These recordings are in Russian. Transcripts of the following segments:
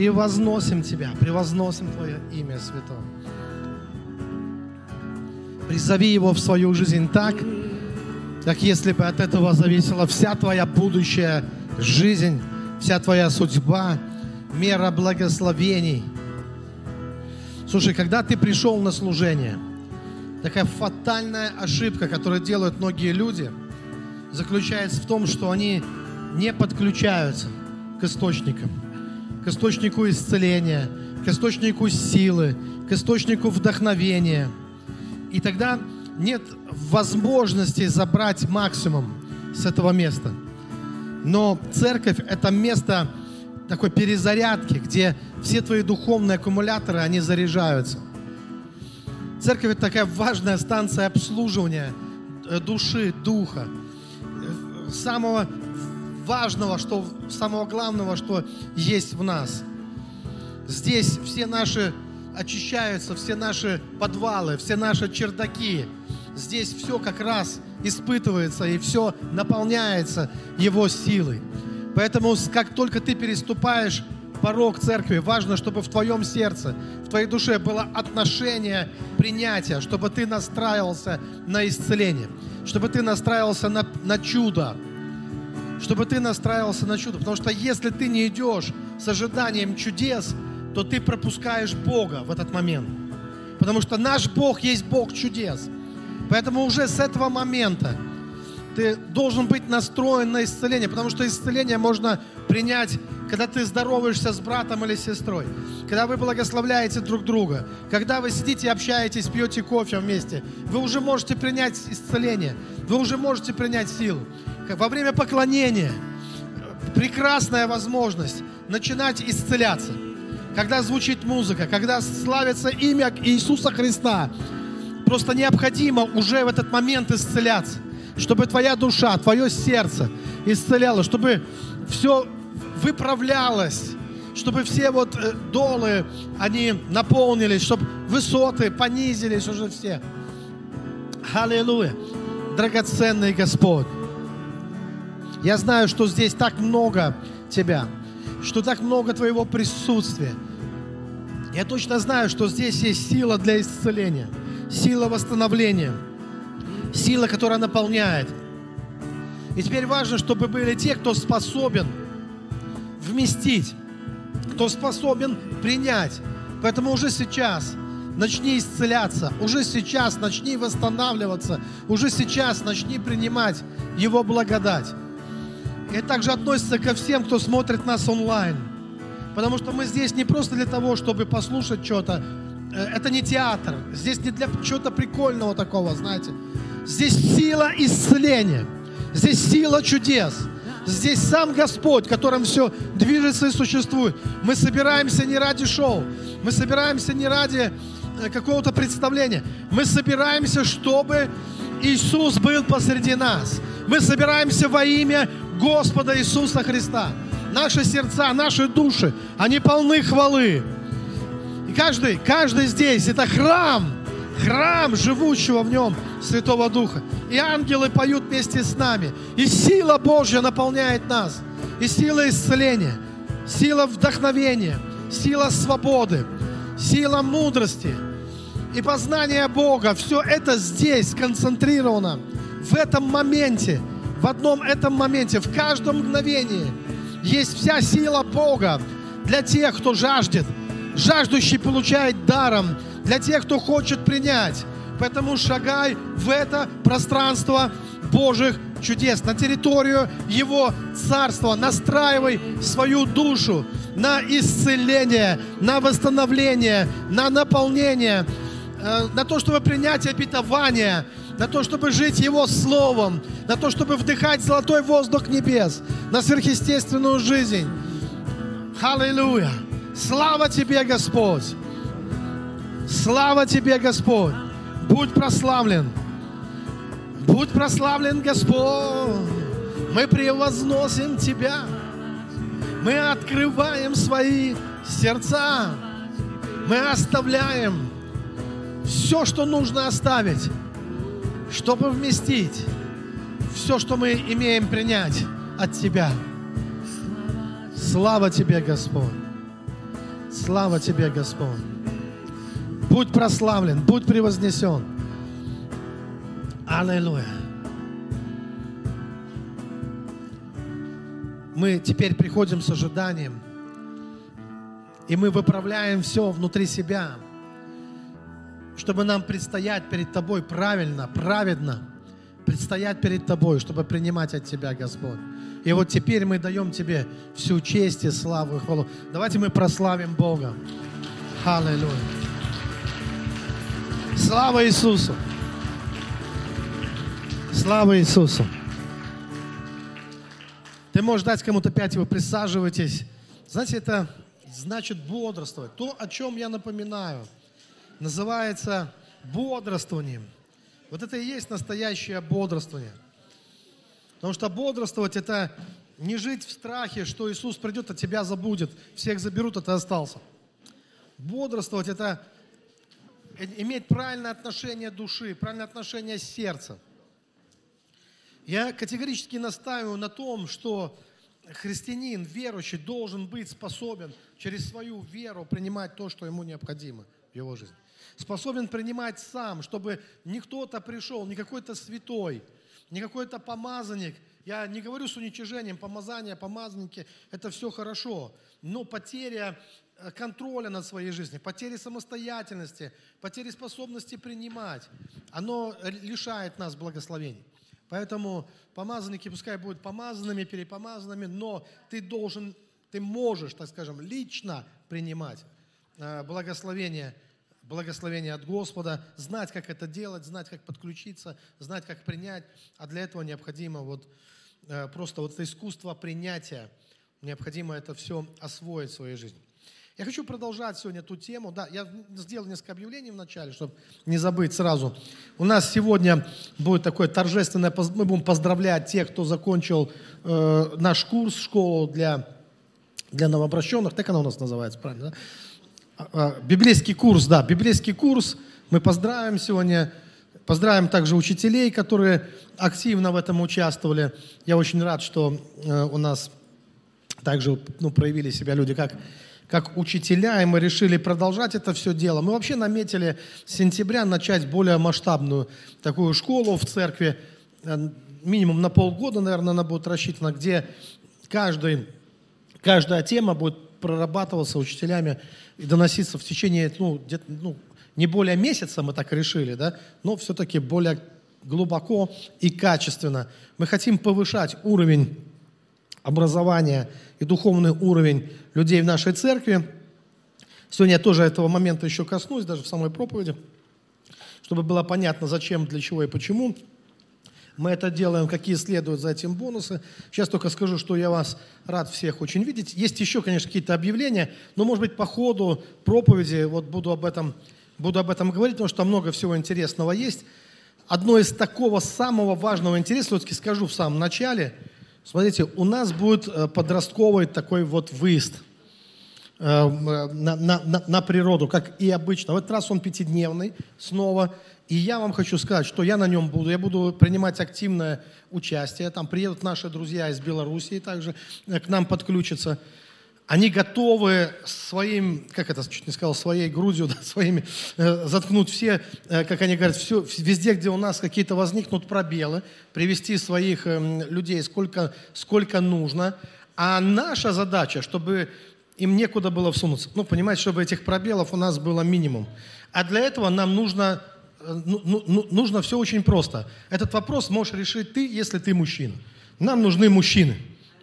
превозносим Тебя, превозносим Твое имя Святое. Призови Его в свою жизнь так, как если бы от этого зависела вся Твоя будущая жизнь, вся Твоя судьба, мера благословений. Слушай, когда ты пришел на служение, такая фатальная ошибка, которую делают многие люди, заключается в том, что они не подключаются к источникам, к источнику исцеления, к источнику силы, к источнику вдохновения. И тогда нет возможности забрать максимум с этого места. Но церковь – это место такой перезарядки, где все твои духовные аккумуляторы, они заряжаются. Церковь – это такая важная станция обслуживания э, души, духа. Самого важного, что, самого главного, что есть в нас. Здесь все наши очищаются, все наши подвалы, все наши чердаки. Здесь все как раз испытывается и все наполняется Его силой. Поэтому, как только ты переступаешь порог церкви, важно, чтобы в твоем сердце, в твоей душе было отношение принятия, чтобы ты настраивался на исцеление, чтобы ты настраивался на, на чудо, чтобы ты настраивался на чудо. Потому что если ты не идешь с ожиданием чудес, то ты пропускаешь Бога в этот момент. Потому что наш Бог есть Бог чудес. Поэтому уже с этого момента ты должен быть настроен на исцеление, потому что исцеление можно принять, когда ты здороваешься с братом или сестрой, когда вы благословляете друг друга, когда вы сидите, общаетесь, пьете кофе вместе, вы уже можете принять исцеление, вы уже можете принять силу. Во время поклонения прекрасная возможность начинать исцеляться. Когда звучит музыка, когда славится имя Иисуса Христа, просто необходимо уже в этот момент исцеляться чтобы твоя душа, твое сердце исцеляло, чтобы все выправлялось, чтобы все вот э, долы, они наполнились, чтобы высоты понизились уже все. Аллилуйя. Драгоценный Господь. Я знаю, что здесь так много Тебя, что так много Твоего присутствия. Я точно знаю, что здесь есть сила для исцеления, сила восстановления – сила, которая наполняет. И теперь важно, чтобы были те, кто способен вместить, кто способен принять. Поэтому уже сейчас начни исцеляться, уже сейчас начни восстанавливаться, уже сейчас начни принимать Его благодать. Это также относится ко всем, кто смотрит нас онлайн. Потому что мы здесь не просто для того, чтобы послушать что-то. Э, это не театр. Здесь не для чего-то прикольного такого, знаете. Здесь сила исцеления. Здесь сила чудес. Здесь сам Господь, которым все движется и существует. Мы собираемся не ради шоу. Мы собираемся не ради э, какого-то представления. Мы собираемся, чтобы Иисус был посреди нас. Мы собираемся во имя Господа Иисуса Христа. Наши сердца, наши души, они полны хвалы. И каждый, каждый здесь, это храм, храм живущего в нем Святого Духа. И ангелы поют вместе с нами. И сила Божья наполняет нас. И сила исцеления, сила вдохновения, сила свободы, сила мудрости и познания Бога. Все это здесь сконцентрировано. В этом моменте, в одном этом моменте, в каждом мгновении есть вся сила Бога для тех, кто жаждет. Жаждущий получает даром для тех, кто хочет принять. Поэтому шагай в это пространство Божьих чудес, на территорию Его Царства. Настраивай свою душу на исцеление, на восстановление, на наполнение, э, на то, чтобы принять обетование, на то, чтобы жить Его Словом, на то, чтобы вдыхать золотой воздух небес, на сверхъестественную жизнь. Аллилуйя! Слава Тебе, Господь! Слава Тебе, Господь! Будь прославлен. Будь прославлен, Господь. Мы превозносим Тебя. Мы открываем свои сердца. Мы оставляем все, что нужно оставить, чтобы вместить все, что мы имеем принять от Тебя. Слава Тебе, Господь. Слава Тебе, Господь. Будь прославлен, будь превознесен. Аллилуйя. Мы теперь приходим с ожиданием, и мы выправляем все внутри себя, чтобы нам предстоять перед Тобой правильно, праведно, предстоять перед Тобой, чтобы принимать от Тебя, Господь. И вот теперь мы даем Тебе всю честь и славу и хвалу. Давайте мы прославим Бога. Аллилуйя. Слава Иисусу! Слава Иисусу! Ты можешь дать кому-то пять, вы присаживайтесь. Знаете, это значит бодрствовать. То, о чем я напоминаю, называется бодрствованием. Вот это и есть настоящее бодрствование. Потому что бодрствовать – это не жить в страхе, что Иисус придет, а тебя забудет, всех заберут, а ты остался. Бодрствовать – это иметь правильное отношение души, правильное отношение сердца. Я категорически настаиваю на том, что христианин, верующий, должен быть способен через свою веру принимать то, что ему необходимо в его жизни. Способен принимать сам, чтобы не кто-то пришел, не какой-то святой, не какой-то помазанник. Я не говорю с уничижением, помазания, помазанники, это все хорошо. Но потеря Э, контроля над своей жизнью, потери самостоятельности, потери способности принимать, оно лишает нас благословений. Поэтому помазанники пускай будут помазанными, перепомазанными, но ты должен, ты можешь, так скажем, лично принимать э, благословение, благословение от Господа, знать, как это делать, знать, как подключиться, знать, как принять. А для этого необходимо вот э, просто вот это искусство принятия, необходимо это все освоить в своей жизни. Я хочу продолжать сегодня эту тему. Да, я сделал несколько объявлений в начале, чтобы не забыть сразу. У нас сегодня будет такое торжественное, мы будем поздравлять тех, кто закончил э, наш курс, школу для, для новообращенных, так она у нас называется, правильно, да? А, библейский курс, да, библейский курс. Мы поздравим сегодня, поздравим также учителей, которые активно в этом участвовали. Я очень рад, что э, у нас также ну, проявили себя люди, как как учителя, и мы решили продолжать это все дело. Мы вообще наметили с сентября начать более масштабную такую школу в церкви, э, минимум на полгода, наверное, она будет рассчитана, где каждый, каждая тема будет прорабатываться учителями и доноситься в течение, ну, где-то, ну, не более месяца, мы так решили, да, но все-таки более глубоко и качественно. Мы хотим повышать уровень образования и духовный уровень людей в нашей церкви. Сегодня я тоже этого момента еще коснусь, даже в самой проповеди, чтобы было понятно, зачем, для чего и почему. Мы это делаем, какие следуют за этим бонусы. Сейчас только скажу, что я вас рад всех очень видеть. Есть еще, конечно, какие-то объявления, но, может быть, по ходу проповеди вот буду об этом, буду об этом говорить, потому что много всего интересного есть. Одно из такого самого важного интереса, все-таки скажу в самом начале – Смотрите, у нас будет э, подростковый такой вот выезд на, на, на природу, как и обычно. В этот раз он пятидневный снова. И я вам хочу сказать, что я на нем буду. Я буду принимать активное участие. Там приедут наши друзья из Белоруссии также к нам подключатся они готовы своим, как это чуть не сказал, своей грудью, да, своими, э, заткнуть все, э, как они говорят, все, везде, где у нас какие-то возникнут пробелы, привести своих э, людей сколько, сколько нужно. А наша задача, чтобы им некуда было всунуться. Ну, понимаете, чтобы этих пробелов у нас было минимум. А для этого нам нужно, э, ну, ну, ну нужно все очень просто. Этот вопрос можешь решить ты, если ты мужчина. Нам нужны мужчины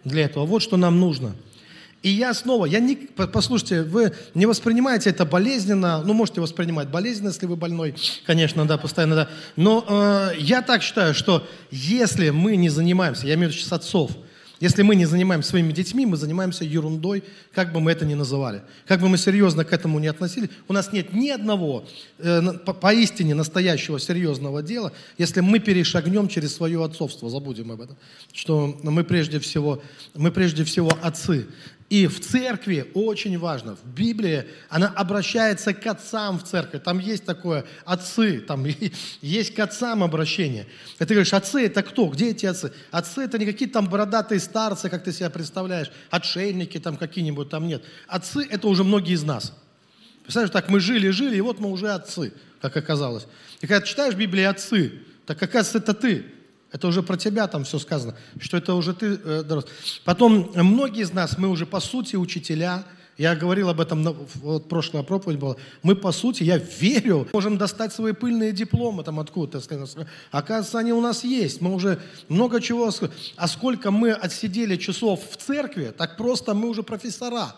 для этого. Вот что нам нужно – и я снова, я не, послушайте, вы не воспринимаете это болезненно, ну, можете воспринимать болезненно, если вы больной, конечно, да, постоянно, да. Но э, я так считаю, что если мы не занимаемся, я имею в виду сейчас отцов, если мы не занимаемся своими детьми, мы занимаемся ерундой, как бы мы это ни называли. Как бы мы серьезно к этому не относились, у нас нет ни одного э, по, поистине настоящего серьезного дела, если мы перешагнем через свое отцовство, забудем об этом, что мы прежде всего, мы прежде всего отцы. И в церкви очень важно, в Библии она обращается к отцам в церкви. Там есть такое отцы, там есть к отцам обращение. И ты говоришь, отцы это кто? Где эти отцы? Отцы это не какие-то там бородатые старцы, как ты себя представляешь, отшельники там какие-нибудь там нет. Отцы это уже многие из нас. Представляешь, так мы жили-жили, и вот мы уже отцы, как оказалось. И когда читаешь Библию отцы, так оказывается это ты. Это уже про тебя там все сказано, что это уже ты э, дорос. Потом многие из нас, мы уже по сути учителя, я говорил об этом, вот прошлая проповедь была. Мы, по сути, я верю, можем достать свои пыльные дипломы там откуда-то. Оказывается, они у нас есть. Мы уже много чего... А сколько мы отсидели часов в церкви, так просто мы уже профессора.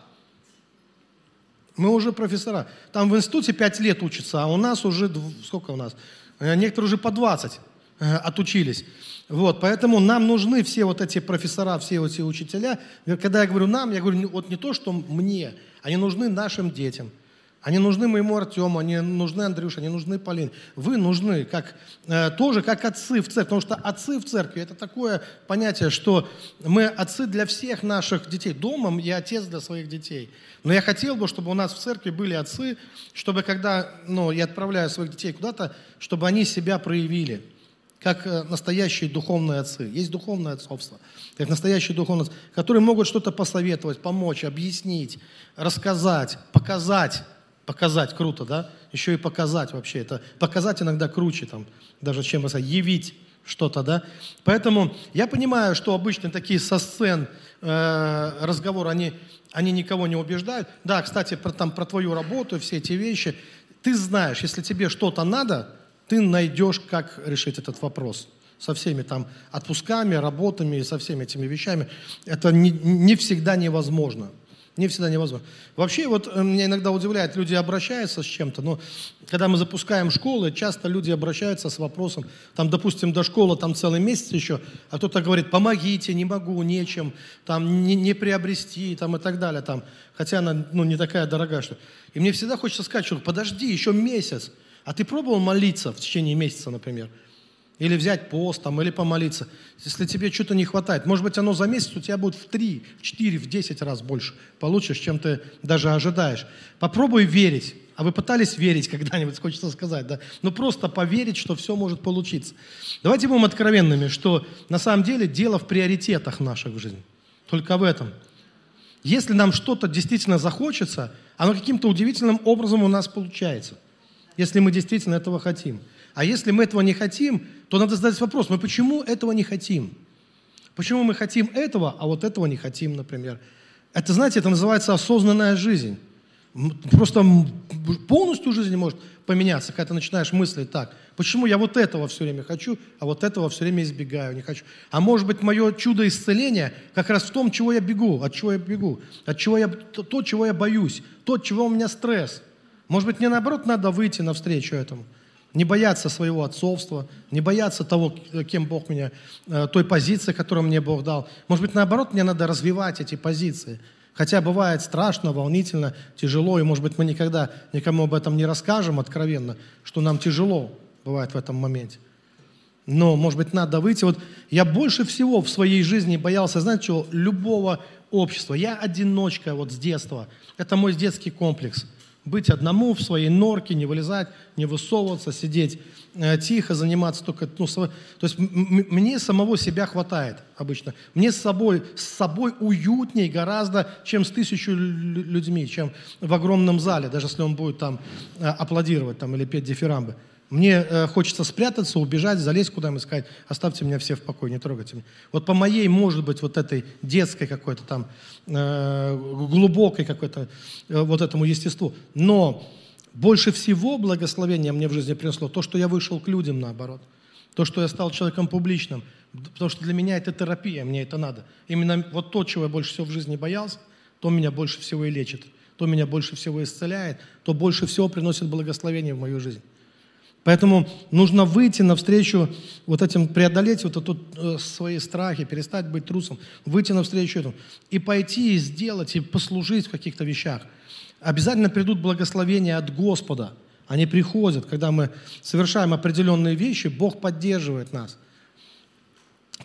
Мы уже профессора. Там в институте 5 лет учатся, а у нас уже... Сколько у нас? Э, некоторые уже по 20. Э, отучились. Вот, поэтому нам нужны все вот эти профессора, все эти учителя. Когда я говорю нам, я говорю вот не то, что мне, они нужны нашим детям. Они нужны моему Артему, они нужны Андрюше, они нужны Полине. Вы нужны как, э, тоже как отцы в церкви, потому что отцы в церкви – это такое понятие, что мы отцы для всех наших детей. Домом я отец для своих детей. Но я хотел бы, чтобы у нас в церкви были отцы, чтобы когда ну, я отправляю своих детей куда-то, чтобы они себя проявили – как э, настоящие духовные отцы. Есть духовное отцовство, как настоящие духовные отцы, которые могут что-то посоветовать, помочь, объяснить, рассказать, показать. Показать круто, да? Еще и показать вообще. Это показать иногда круче, там, даже чем сказать, явить что-то, да? Поэтому я понимаю, что обычно такие со сцен э, разговоры, они, они никого не убеждают. Да, кстати, про, там, про твою работу, все эти вещи. Ты знаешь, если тебе что-то надо, ты найдешь, как решить этот вопрос со всеми там отпусками, работами со всеми этими вещами. Это не, не всегда невозможно. Не всегда невозможно. Вообще, вот э, меня иногда удивляет, люди обращаются с чем-то, но когда мы запускаем школы, часто люди обращаются с вопросом, там, допустим, до школы там целый месяц еще, а кто-то говорит, помогите, не могу, нечем, там, не, не приобрести, там, и так далее, там, хотя она, ну, не такая дорогая, что... И мне всегда хочется сказать, что подожди, еще месяц, а ты пробовал молиться в течение месяца, например? Или взять пост там, или помолиться. Если тебе что-то не хватает, может быть, оно за месяц у тебя будет в 3, в 4, в 10 раз больше получишь, чем ты даже ожидаешь. Попробуй верить. А вы пытались верить когда-нибудь, хочется сказать, да? Ну просто поверить, что все может получиться. Давайте будем откровенными, что на самом деле дело в приоритетах наших в жизни. Только в этом. Если нам что-то действительно захочется, оно каким-то удивительным образом у нас получается – если мы действительно этого хотим. А если мы этого не хотим, то надо задать вопрос, мы почему этого не хотим? Почему мы хотим этого, а вот этого не хотим, например? Это, знаете, это называется осознанная жизнь. Просто полностью жизнь может поменяться, когда ты начинаешь мыслить так. Почему я вот этого все время хочу, а вот этого все время избегаю, не хочу? А может быть, мое чудо исцеления как раз в том, чего я бегу, от чего я бегу, от чего я, то, чего я боюсь, то, чего у меня стресс – может быть, мне наоборот надо выйти навстречу этому. Не бояться своего отцовства, не бояться того, кем Бог меня, э, той позиции, которую мне Бог дал. Может быть, наоборот, мне надо развивать эти позиции. Хотя бывает страшно, волнительно, тяжело, и, может быть, мы никогда никому об этом не расскажем откровенно, что нам тяжело бывает в этом моменте. Но, может быть, надо выйти. Вот я больше всего в своей жизни боялся, знаете чего, любого общества. Я одиночка вот с детства. Это мой детский комплекс – быть одному в своей норке, не вылезать, не высовываться, сидеть э, тихо, заниматься только... Ну, то есть мне самого себя хватает обычно. Мне с собой, с собой уютней гораздо, чем с тысячу людьми, чем в огромном зале, даже если он будет там э, аплодировать там, или петь дифирамбы. Мне э, хочется спрятаться, убежать, залезть куда-нибудь и сказать, оставьте меня все в покое, не трогайте меня. Вот по моей, может быть, вот этой детской какой-то там, э, глубокой какой-то э, вот этому естеству. Но больше всего благословения мне в жизни принесло то, что я вышел к людям наоборот. То, что я стал человеком публичным. Потому что для меня это терапия, мне это надо. Именно вот то, чего я больше всего в жизни боялся, то меня больше всего и лечит. То меня больше всего исцеляет, то больше всего приносит благословение в мою жизнь. Поэтому нужно выйти навстречу вот этим, преодолеть вот эту э, свои страхи, перестать быть трусом, выйти навстречу этому и пойти и сделать, и послужить в каких-то вещах. Обязательно придут благословения от Господа. Они приходят, когда мы совершаем определенные вещи, Бог поддерживает нас.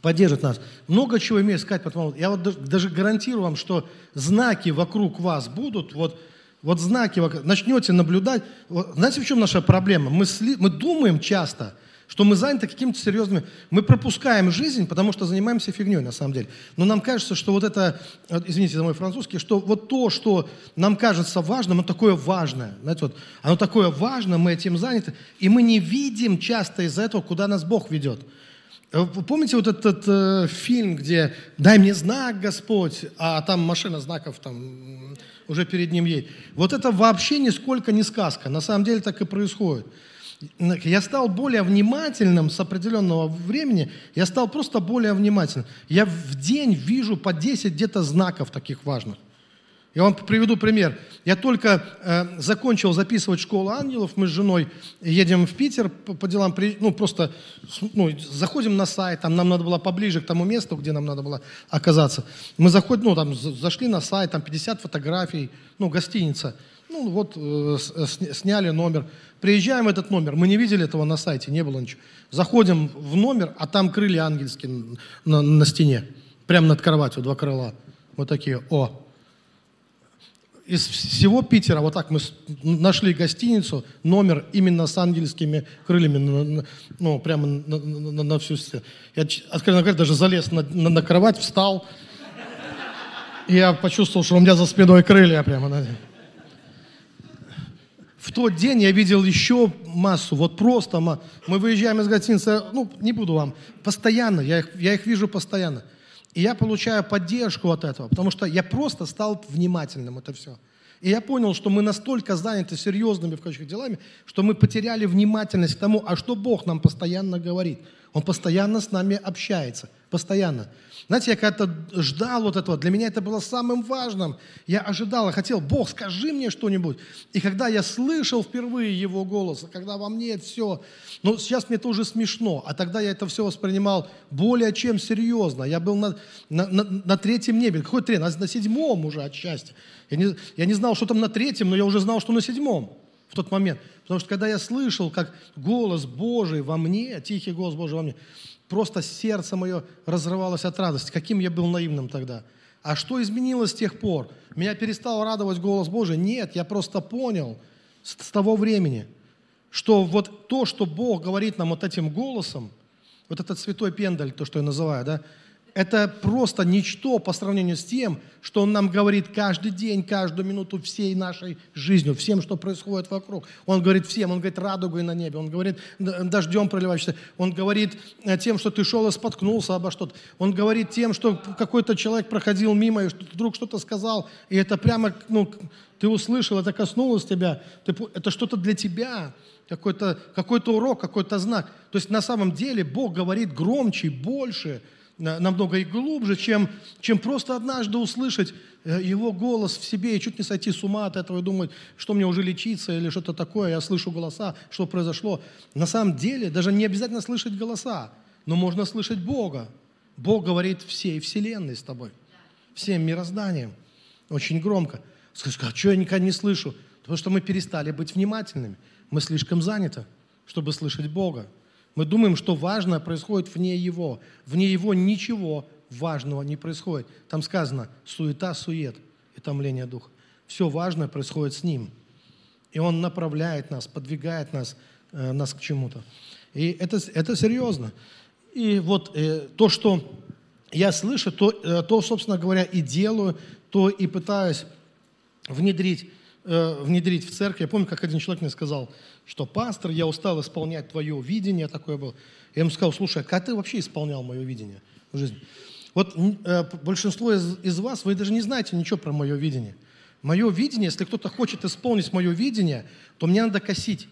поддержит нас. Много чего имею сказать, потому я вот даже гарантирую вам, что знаки вокруг вас будут, вот, вот знаки, начнете наблюдать. Вот, знаете, в чем наша проблема? Мы, сли, мы думаем часто – что мы заняты какими-то серьезными... Мы пропускаем жизнь, потому что занимаемся фигней на самом деле. Но нам кажется, что вот это, извините за мой французский, что вот то, что нам кажется важным, оно такое важное. Знаете, вот, оно такое важное, мы этим заняты, и мы не видим часто из-за этого, куда нас Бог ведет. Вы помните вот этот э, фильм, где «Дай мне знак, Господь», а там машина знаков там уже перед ним едет. Вот это вообще нисколько не сказка. На самом деле так и происходит я стал более внимательным с определенного времени, я стал просто более внимательным. Я в день вижу по 10 где-то знаков таких важных. Я вам приведу пример. Я только э, закончил записывать школу ангелов, мы с женой едем в Питер по, по делам, ну просто ну, заходим на сайт, там нам надо было поближе к тому месту, где нам надо было оказаться. Мы заходим, ну там зашли на сайт, там 50 фотографий, ну гостиница. Ну вот э, сняли номер. Приезжаем в этот номер, мы не видели этого на сайте, не было ничего. Заходим в номер, а там крылья ангельские на, на стене, прямо над кроватью, два крыла. Вот такие, о. Из всего Питера, вот так мы нашли гостиницу, номер именно с ангельскими крыльями, ну, прямо на, на, на всю стену. Я, откровенно говоря, даже залез на, на, на кровать, встал, и я почувствовал, что у меня за спиной крылья прямо. В тот день я видел еще массу, вот просто мы выезжаем из гостиницы, ну, не буду вам, постоянно, я их, я их вижу постоянно. И я получаю поддержку от этого, потому что я просто стал внимательным, это все. И я понял, что мы настолько заняты серьезными в кавычках делами, что мы потеряли внимательность к тому, а что Бог нам постоянно говорит. Он постоянно с нами общается, постоянно. Знаете, я когда-то ждал вот этого, для меня это было самым важным. Я ожидал, я хотел, Бог, скажи мне что-нибудь. И когда я слышал впервые Его голос, когда во мне это все, ну сейчас мне это уже смешно, а тогда я это все воспринимал более чем серьезно. Я был на, на, на, на третьем небе. Какой третий? На, на седьмом уже от счастья. Я не, я не знал, что там на третьем, но я уже знал, что на седьмом в тот момент. Потому что когда я слышал, как голос Божий во мне, тихий голос Божий во мне, просто сердце мое разрывалось от радости. Каким я был наивным тогда. А что изменилось с тех пор? Меня перестал радовать голос Божий? Нет, я просто понял с, того времени, что вот то, что Бог говорит нам вот этим голосом, вот этот святой пендаль, то, что я называю, да, это просто ничто по сравнению с тем, что Он нам говорит каждый день, каждую минуту всей нашей жизнью, всем, что происходит вокруг. Он говорит всем, Он говорит радугой на небе, Он говорит дождем проливающимся, Он говорит э, тем, что ты шел и споткнулся обо что-то. Он говорит тем, что какой-то человек проходил мимо и вдруг что-то сказал, и это прямо, ну, ты услышал, это коснулось тебя, ты, это что-то для тебя, какой-то какой урок, какой-то знак. То есть на самом деле Бог говорит громче, больше, намного и глубже, чем, чем просто однажды услышать э, его голос в себе и чуть не сойти с ума от этого и думать, что мне уже лечиться или что-то такое, я слышу голоса, что произошло. На самом деле даже не обязательно слышать голоса, но можно слышать Бога. Бог говорит всей вселенной с тобой, всем мирозданием, очень громко. Скажешь, а что я никогда не слышу? Потому что мы перестали быть внимательными. Мы слишком заняты, чтобы слышать Бога. Мы думаем, что важное происходит вне Его. Вне Его ничего важного не происходит. Там сказано суета, сует и томление духа. Все важное происходит с Ним. И Он направляет нас, подвигает нас, э, нас к чему-то. И это, это серьезно. И вот э, то, что я слышу, то, э, то, собственно говоря, и делаю, то и пытаюсь внедрить Э, внедрить в церковь. Я помню, как один человек мне сказал, что пастор, я устал исполнять твое видение, такое было. Я ему сказал, слушай, а как ты вообще исполнял мое видение в жизни? Вот э, большинство из, из вас, вы даже не знаете ничего про мое видение. Мое видение, если кто-то хочет исполнить мое видение, то мне надо косить.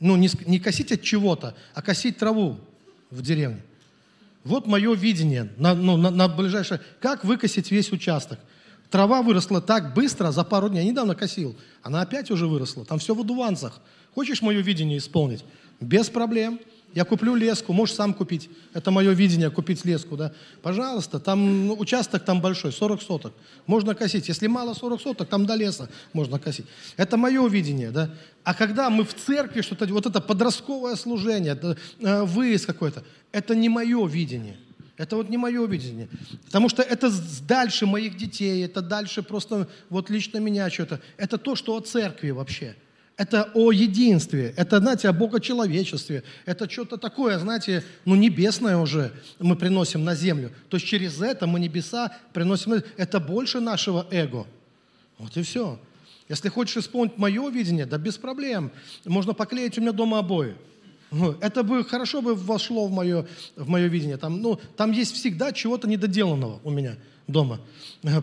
Ну, не, не косить от чего-то, а косить траву в деревне. Вот мое видение на, ну, на, на ближайшее. Как выкосить весь участок? Трава выросла так быстро, за пару дней. Я недавно косил. Она опять уже выросла. Там все в одуванцах. Хочешь мое видение исполнить? Без проблем. Я куплю леску, можешь сам купить. Это мое видение, купить леску, да. Пожалуйста, там ну, участок там большой, 40 соток. Можно косить. Если мало 40 соток, там до леса можно косить. Это мое видение, да. А когда мы в церкви что-то, вот это подростковое служение, это, э, выезд какой-то, это не мое видение. Это вот не мое видение. Потому что это дальше моих детей, это дальше просто вот лично меня что-то. Это то, что о церкви вообще. Это о единстве, это, знаете, о богочеловечестве, это что-то такое, знаете, ну, небесное уже мы приносим на землю. То есть через это мы небеса приносим, это больше нашего эго. Вот и все. Если хочешь исполнить мое видение, да без проблем. Можно поклеить у меня дома обои. Ну, это бы хорошо бы вошло в мое, в мое видение. Там, ну, там есть всегда чего-то недоделанного у меня дома.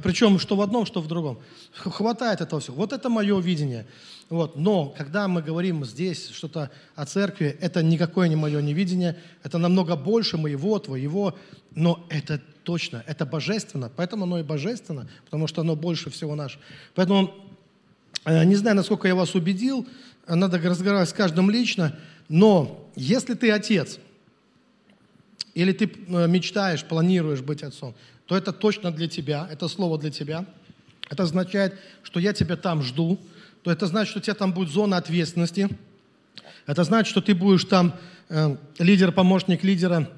Причем что в одном, что в другом. Хватает этого всего. Вот это мое видение. Вот. Но когда мы говорим здесь что-то о церкви, это никакое не мое невидение, это намного больше моего, твоего, но это точно, это божественно, поэтому оно и божественно, потому что оно больше всего наше. Поэтому, э, не знаю, насколько я вас убедил, надо разговаривать с каждым лично, но если ты отец, или ты э, мечтаешь, планируешь быть отцом, то это точно для тебя, это слово для тебя. Это означает, что я тебя там жду, то это значит, что у тебя там будет зона ответственности. Это значит, что ты будешь там э, лидер, помощник лидера,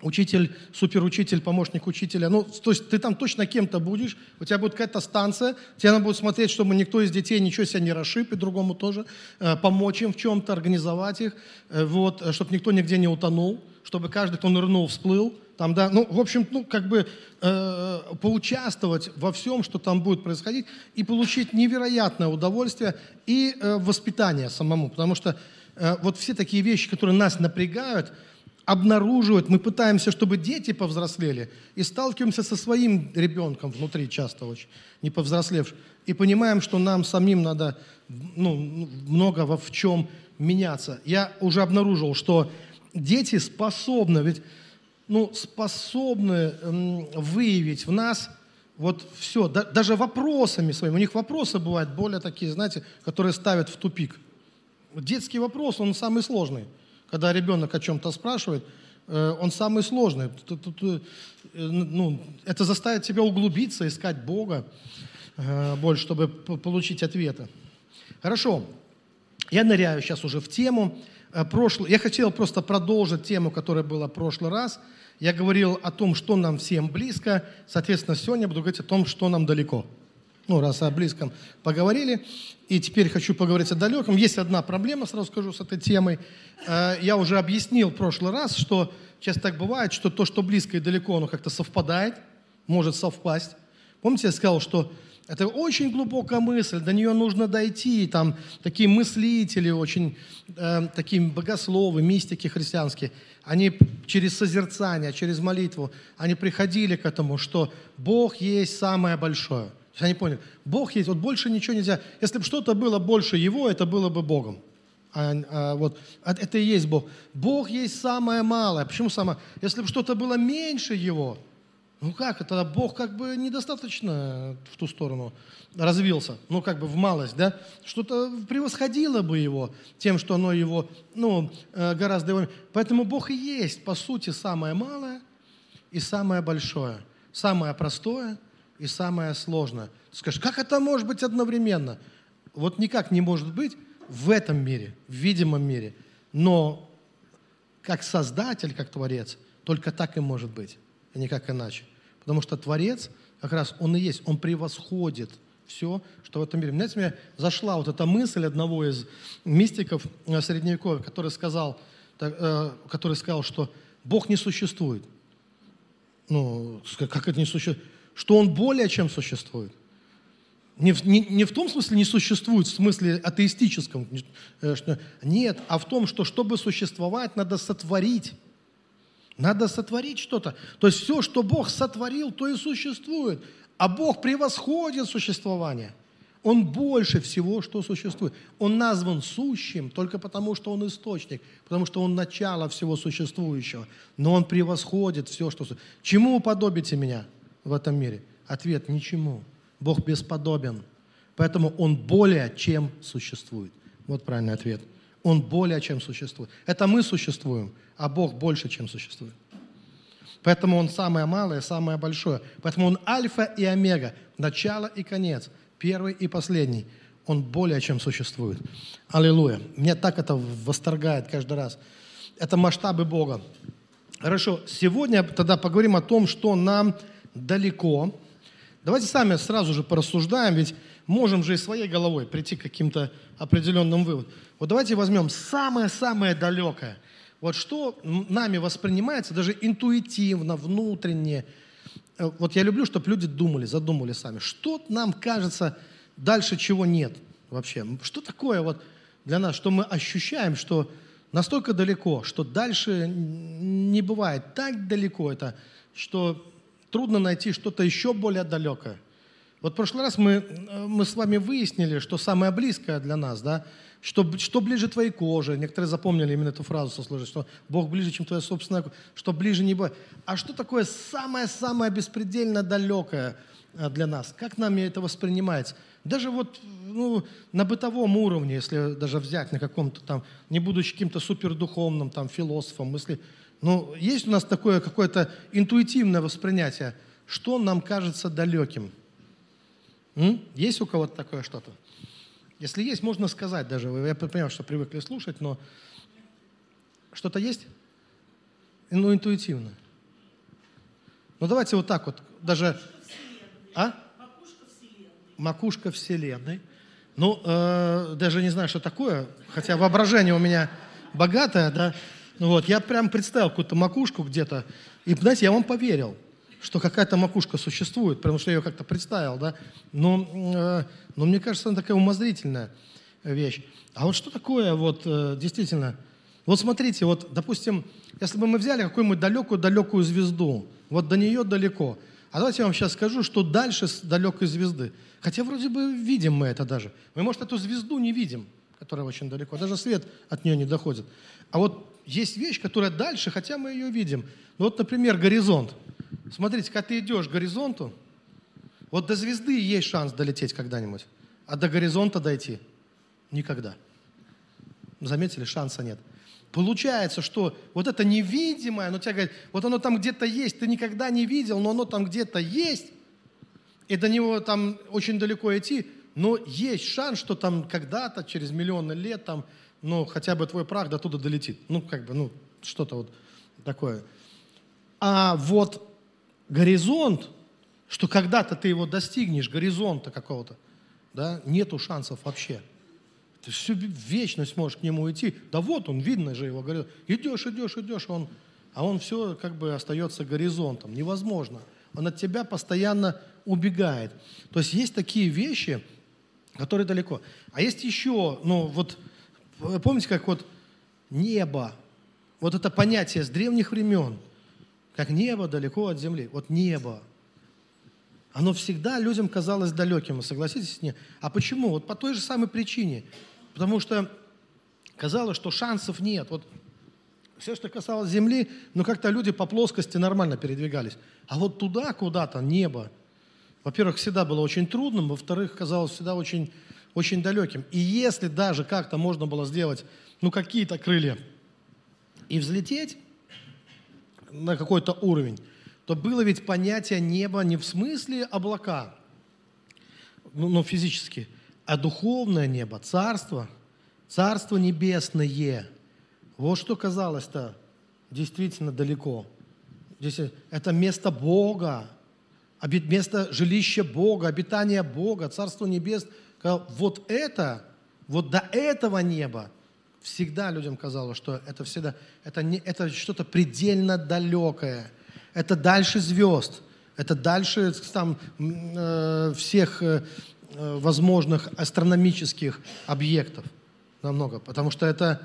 учитель, суперучитель, помощник учителя. Ну, то есть ты там точно кем-то будешь, у тебя будет какая-то станция, тебе надо будет смотреть, чтобы никто из детей ничего себя не расшиб, и другому тоже, э, помочь им в чем-то, организовать их, э, вот, э, чтобы никто нигде не утонул, чтобы каждый, кто нырнул, всплыл. Там, да, ну, в общем, ну, как бы э, поучаствовать во всем, что там будет происходить, и получить невероятное удовольствие и э, воспитание самому. Потому что э, вот все такие вещи, которые нас напрягают – обнаруживать, мы пытаемся, чтобы дети повзрослели, и сталкиваемся со своим ребенком внутри часто очень, не повзрослевшим, и понимаем, что нам самим надо ну, много во в чем меняться. Я уже обнаружил, что дети способны, ведь ну, способны выявить в нас вот все, да, даже вопросами своими. У них вопросы бывают более такие, знаете, которые ставят в тупик. Детский вопрос, он самый сложный. Когда ребенок о чем-то спрашивает, э, он самый сложный. Э, ну, это заставит тебя углубиться, искать Бога э, больше, чтобы получить ответы. Хорошо. Я ныряю сейчас уже в тему. Прошлый, я хотел просто продолжить тему, которая была в прошлый раз. Я говорил о том, что нам всем близко. Соответственно, сегодня я буду говорить о том, что нам далеко. Ну, раз о близком поговорили. И теперь хочу поговорить о далеком. Есть одна проблема, сразу скажу, с этой темой. Э, я уже объяснил в прошлый раз, что часто так бывает, что то, что близко и далеко, оно как-то совпадает, может совпасть. Помните, я сказал, что это очень глубокая мысль, до нее нужно дойти. Там такие мыслители, очень э, такие богословы, мистики христианские, они через созерцание, через молитву, они приходили к этому, что Бог есть самое большое. Они поняли, Бог есть, вот больше ничего нельзя. Если бы что-то было больше Его, это было бы Богом. А, а, вот, а это и есть Бог. Бог есть самое малое. Почему самое? Если бы что-то было меньше Его, ну как, это Бог как бы недостаточно в ту сторону развился, ну как бы в малость, да? Что-то превосходило бы Его тем, что оно Его, ну, э, гораздо Его... Поэтому Бог и есть, по сути, самое малое и самое большое. Самое простое – и самое сложное. Ты скажешь, как это может быть одновременно? Вот никак не может быть в этом мире, в видимом мире. Но как создатель, как творец, только так и может быть, а никак иначе. Потому что творец, как раз он и есть, он превосходит все, что в этом мире. Знаете, мне зашла вот эта мысль одного из мистиков э, Средневековья, который сказал, э, который сказал, что Бог не существует. Ну, как это не существует? что он более чем существует. Не в, не, не в том смысле не существует, в смысле атеистическом. Э, нет, а в том, что чтобы существовать, надо сотворить. Надо сотворить что-то. То есть все, что Бог сотворил, то и существует. А Бог превосходит существование. Он больше всего, что существует. Он назван сущим только потому, что он источник, потому что он начало всего существующего. Но он превосходит все, что существует. Чему уподобите меня? в этом мире? Ответ – ничему. Бог бесподобен. Поэтому Он более чем существует. Вот правильный ответ. Он более чем существует. Это мы существуем, а Бог больше, чем существует. Поэтому Он самое малое, самое большое. Поэтому Он альфа и омега, начало и конец, первый и последний. Он более чем существует. Аллилуйя. Меня так это восторгает каждый раз. Это масштабы Бога. Хорошо, сегодня тогда поговорим о том, что нам далеко. Давайте сами сразу же порассуждаем, ведь можем же и своей головой прийти к каким-то определенным выводам. Вот давайте возьмем самое-самое далекое. Вот что нами воспринимается даже интуитивно, внутренне. Э, вот я люблю, чтобы люди думали, задумали сами. Что нам кажется дальше, чего нет вообще? Что такое вот для нас, что мы ощущаем, что настолько далеко, что дальше не бывает. Так далеко это, что трудно найти что-то еще более далекое. Вот в прошлый раз мы, э, мы с вами выяснили, что самое близкое для нас, да, что, что ближе твоей коже. Некоторые запомнили именно эту фразу сослужить, что Бог ближе, чем твоя собственная кожа, что ближе не бывает. А что такое самое-самое беспредельно далекое э, для нас? Как нами это воспринимается? Даже вот ну, на бытовом уровне, если даже взять на каком-то там, не будучи каким-то супердуховным там, философом, мысли, ну, есть у нас такое какое-то интуитивное воспринятие, что нам кажется далеким. М? Есть у кого-то такое что-то? Если есть, можно сказать даже. Я понимаю, что привыкли слушать, но что-то есть? Ну, интуитивно. Ну, давайте вот так вот. Даже... А? Макушка Вселенной. Ну, э, даже не знаю, что такое, хотя воображение у меня богатое, да. Ну вот, я прям представил какую-то макушку где-то, и, знаете, я вам поверил, что какая-то макушка существует, потому что я ее как-то представил, да. Но, э, но мне кажется, она такая умозрительная вещь. А вот что такое вот э, действительно? Вот смотрите, вот, допустим, если бы мы взяли какую-нибудь далекую-далекую звезду, вот до нее далеко, а давайте я вам сейчас скажу, что дальше с далекой звезды. Хотя вроде бы видим мы это даже. Мы, может, эту звезду не видим, которая очень далеко. Даже свет от нее не доходит. А вот есть вещь, которая дальше, хотя мы ее видим. Ну вот, например, горизонт. Смотрите, когда ты идешь к горизонту, вот до звезды есть шанс долететь когда-нибудь, а до горизонта дойти никогда. Заметили, шанса нет. Получается, что вот это невидимое, оно тебя говорит, вот оно там где-то есть, ты никогда не видел, но оно там где-то есть, и до него там очень далеко идти, но есть шанс, что там когда-то, через миллионы лет, там, ну, хотя бы твой прах до туда долетит. Ну, как бы, ну, что-то вот такое. А вот горизонт, что когда-то ты его достигнешь, горизонта какого-то, да, нету шансов вообще. Ты всю вечность можешь к нему идти. Да вот он, видно же его горизонт. Идешь, идешь, идешь, он, а он все как бы остается горизонтом. Невозможно. Он от тебя постоянно убегает. То есть есть такие вещи, которые далеко. А есть еще, ну вот, помните, как вот небо, вот это понятие с древних времен, как небо далеко от земли. Вот небо, оно всегда людям казалось далеким, согласитесь с ним? А почему? Вот по той же самой причине. Потому что казалось, что шансов нет. Вот все, что касалось земли, ну как-то люди по плоскости нормально передвигались. А вот туда куда-то, небо, во-первых, всегда было очень трудным, во-вторых, казалось всегда очень, очень далеким. И если даже как-то можно было сделать, ну, какие-то крылья и взлететь на какой-то уровень, то было ведь понятие неба не в смысле облака, ну, ну физически, а духовное небо, царство, царство небесное. Вот что казалось-то действительно далеко. Здесь это место Бога, место жилища Бога, обитания Бога, Царство Небес. Вот это, вот до этого неба всегда людям казалось, что это всегда, это, не, это что-то предельно далекое – это дальше звезд, это дальше там, э, всех э, возможных астрономических объектов намного, потому что это,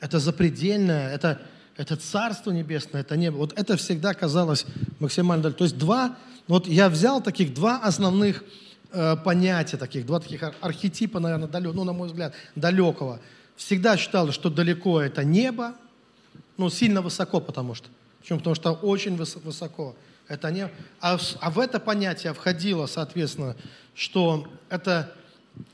это запредельное, это, это Царство Небесное, это небо. Вот это всегда казалось максимально далеко. То есть два, вот я взял таких два основных э, понятия, таких, два таких архетипа, наверное, далекого, ну, на мой взгляд, далекого. Всегда считал, что далеко это небо, ну, сильно высоко, потому что. Почему? Потому что очень высоко. Это не... а, а в это понятие входило, соответственно, что это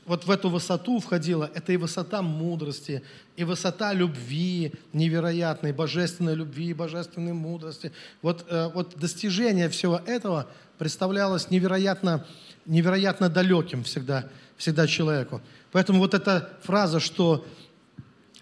вот в эту высоту входила, это и высота мудрости, и высота любви невероятной, божественной любви, божественной мудрости. Вот, э, вот достижение всего этого представлялось невероятно, невероятно далеким всегда, всегда человеку. Поэтому вот эта фраза, что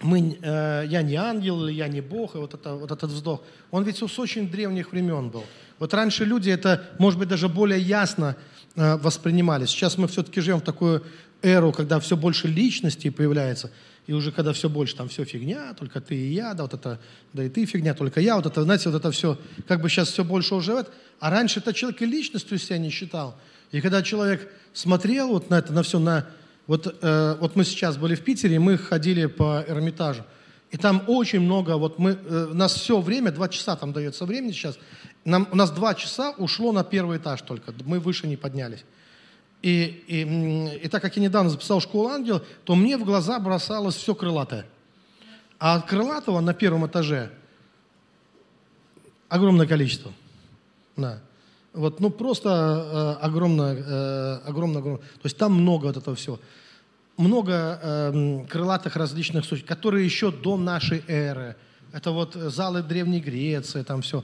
мы, э, я не ангел я не Бог, и вот, это, вот этот вздох, он ведь с очень древних времен был. Вот раньше люди это, может быть, даже более ясно э, воспринимали. Сейчас мы все-таки живем в такую эру, когда все больше личностей появляется, и уже когда все больше, там все фигня, только ты и я, да, вот это, да и ты фигня, только я, вот это, знаете, вот это все, как бы сейчас все больше уже, а раньше это человек и личностью себя не считал. И когда человек смотрел вот на это, на все, на вот, э, вот мы сейчас были в Питере, мы ходили по Эрмитажу. И там очень много, вот мы, э, у нас все время, два часа там дается времени сейчас, нам, у нас два часа ушло на первый этаж только, мы выше не поднялись. И, и, и так как я недавно записал «Школу ангел», то мне в глаза бросалось все крылатое. А от крылатого на первом этаже огромное количество. Да. Вот, ну, просто э, огромное, э, огромное, огромное. То есть там много вот этого всего. Много э, крылатых различных существ, которые еще до нашей эры. Это вот залы Древней Греции, там все.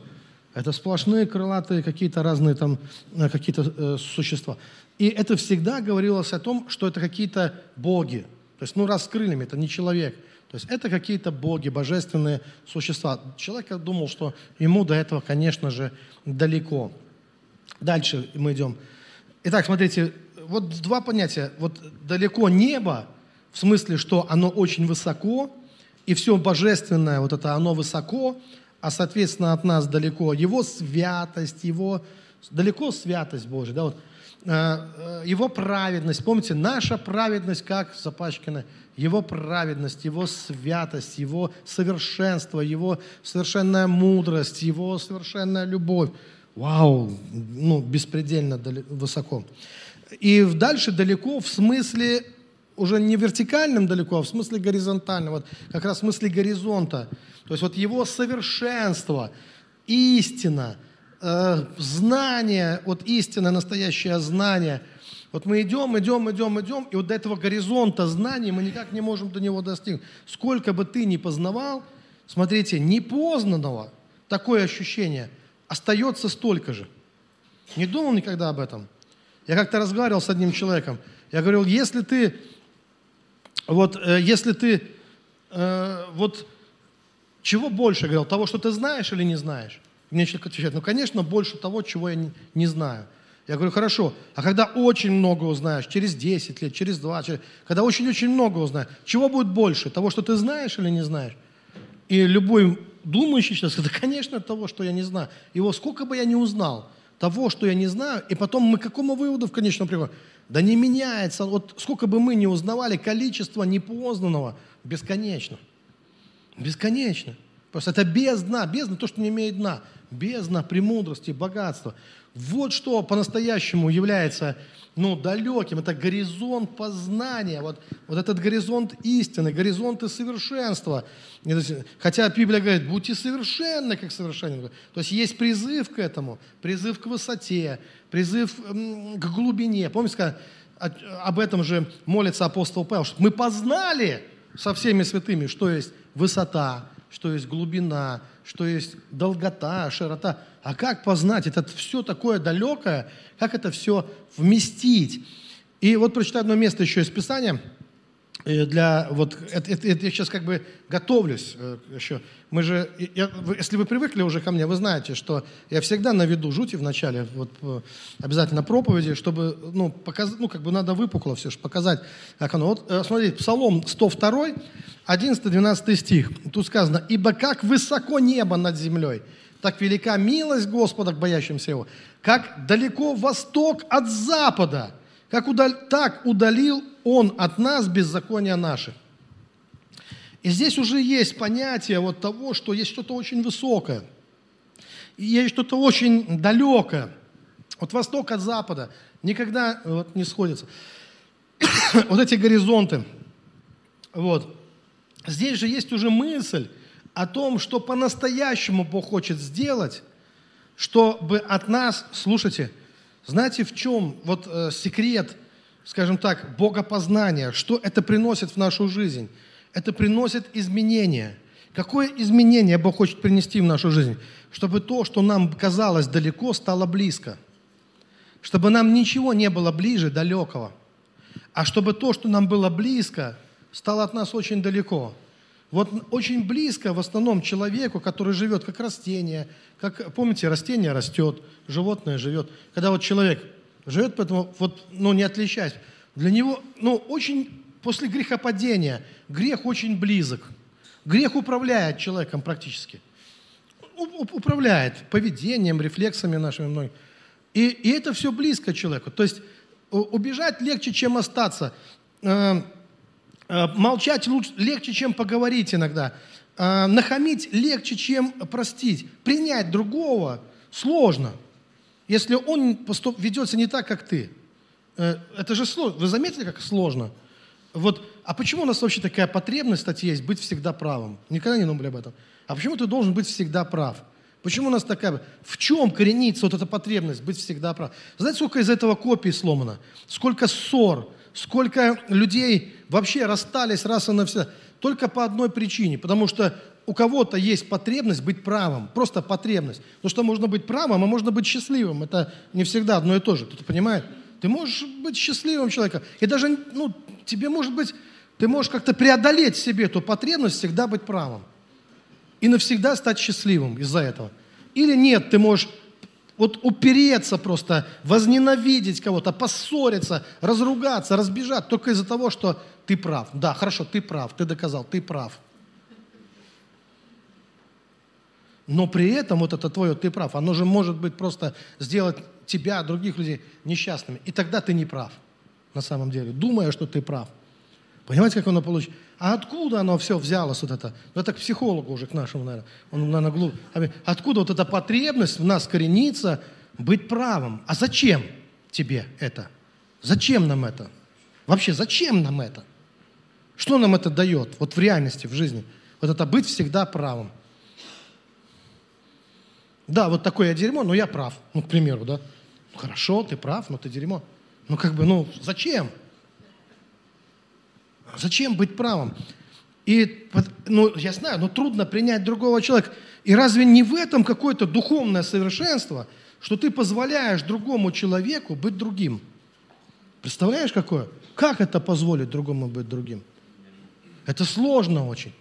Это сплошные крылатые какие-то разные там э, какие-то э, существа. И это всегда говорилось о том, что это какие-то боги. То есть, ну, раз с это не человек. То есть это какие-то боги, божественные существа. Человек думал, что ему до этого, конечно же, далеко. Дальше мы идем. Итак, смотрите, вот два понятия. Вот далеко небо, в смысле, что оно очень высоко, и все божественное, вот это оно высоко, а, соответственно, от нас далеко его святость, его далеко святость Божия, да, вот, э, э, его праведность. Помните, наша праведность как запачкана, его праведность, его святость, его совершенство, его совершенная мудрость, его совершенная любовь вау, ну, беспредельно высоко. И дальше далеко в смысле уже не вертикальным далеко, а в смысле горизонтальным, вот как раз в смысле горизонта. То есть вот его совершенство, истина, э, знание, вот истина, настоящее знание. Вот мы идем, идем, идем, идем, и вот до этого горизонта знаний мы никак не можем до него достигнуть. Сколько бы ты ни познавал, смотрите, непознанного, такое ощущение – остается столько же. Не думал никогда об этом. Я как-то разговаривал с одним человеком. Я говорил, если ты, вот, э, если ты, э, вот, чего больше, говорил, того, что ты знаешь или не знаешь? Мне человек отвечает, ну, конечно, больше того, чего я не, не знаю. Я говорю, хорошо, а когда очень много узнаешь, через 10 лет, через 2, через... когда очень-очень много узнаешь, чего будет больше, того, что ты знаешь или не знаешь? И любой думающий сейчас, это, конечно, того, что я не знаю. Его сколько бы я ни узнал, того, что я не знаю, и потом мы к какому выводу в конечном приходим? Да не меняется. Вот сколько бы мы ни узнавали, количество непознанного бесконечно. Бесконечно. Просто это бездна, бездна, то, что не имеет дна. Бездна премудрости, богатства. Вот что по-настоящему является ну, далеким. Это горизонт познания, вот, вот этот горизонт истины, горизонты совершенства. Хотя Библия говорит, будьте совершенны, как совершенны. То есть есть призыв к этому, призыв к высоте, призыв к глубине. Помните, когда об этом же молится апостол Павел, что мы познали со всеми святыми, что есть высота, что есть глубина, что есть долгота, широта. А как познать? Это все такое далекое, как это все вместить? И вот прочитаю одно место еще из Писания – для вот это, это, это я сейчас как бы готовлюсь э, еще. Мы же, я, если вы привыкли уже ко мне, вы знаете, что я всегда наведу жути в начале, вот э, обязательно проповеди, чтобы ну показать, ну как бы надо выпукло все же показать, как оно. Вот э, смотрите, Псалом 102, 11-12 стих. Тут сказано: "Ибо как высоко небо над землей, так велика милость Господа к боящимся Его, как далеко восток от запада, как удаль, так удалил он от нас беззакония наших. И здесь уже есть понятие вот того, что есть что-то очень высокое, и есть что-то очень далекое. Вот восток от запада никогда вот, не сходится. вот эти горизонты. Вот. Здесь же есть уже мысль о том, что по-настоящему Бог хочет сделать, чтобы от нас, слушайте, знаете, в чем вот э, секрет – скажем так, богопознания, что это приносит в нашу жизнь? Это приносит изменения. Какое изменение Бог хочет принести в нашу жизнь? Чтобы то, что нам казалось далеко, стало близко. Чтобы нам ничего не было ближе, далекого. А чтобы то, что нам было близко, стало от нас очень далеко. Вот очень близко в основном человеку, который живет как растение, как, помните, растение растет, животное живет. Когда вот человек живет, поэтому вот, ну, не отличаясь, для него, ну, очень после грехопадения грех очень близок. Грех управляет человеком практически. Управляет поведением, рефлексами нашими многими. И, и это все близко человеку. То есть убежать легче, чем остаться. Э, э, молчать лучше, легче, чем поговорить иногда. Э, нахамить легче, чем простить. Принять другого сложно, если он поступ, ведется не так, как ты. Это же сложно. Вы заметили, как сложно? Вот, а почему у нас вообще такая потребность, кстати, есть быть всегда правым? Никогда не думали об этом. А почему ты должен быть всегда прав? Почему у нас такая... В чем коренится вот эта потребность быть всегда прав? Знаете, сколько из этого копий сломано? Сколько ссор? Сколько людей вообще расстались раз и навсегда? Только по одной причине. Потому что у кого-то есть потребность быть правым. Просто потребность. Потому что можно быть правым, а можно быть счастливым. Это не всегда одно и то же. Кто-то понимает? Ты можешь быть счастливым человеком. И даже, ну, тебе может быть... Ты можешь как-то преодолеть себе эту потребность всегда быть правым и навсегда стать счастливым из-за этого. Или нет, ты можешь вот упереться просто, возненавидеть кого-то, поссориться, разругаться, разбежать только из-за того, что ты прав. Да, хорошо, ты прав, ты доказал, ты прав. Но при этом вот это твое «ты прав», оно же может быть просто сделать тебя, других людей несчастными. И тогда ты не прав на самом деле, думая, что ты прав. Понимаете, как оно получится? А откуда оно все взялось, вот это? Ну, это к психологу уже, к нашему, наверное. Он, наверное, глуп. Откуда вот эта потребность в нас коренится быть правым? А зачем тебе это? Зачем нам это? Вообще, зачем нам это? Что нам это дает вот в реальности, в жизни? Вот это быть всегда правым. Да, вот такое я дерьмо, но я прав. Ну, к примеру, да. Ну, хорошо, ты прав, но ты дерьмо. Ну, как бы, ну, зачем? Зачем быть правым? И, ну, я знаю, но трудно принять другого человека. И разве не в этом какое-то духовное совершенство, что ты позволяешь другому человеку быть другим? Представляешь, какое? Как это позволить другому быть другим? Это сложно очень.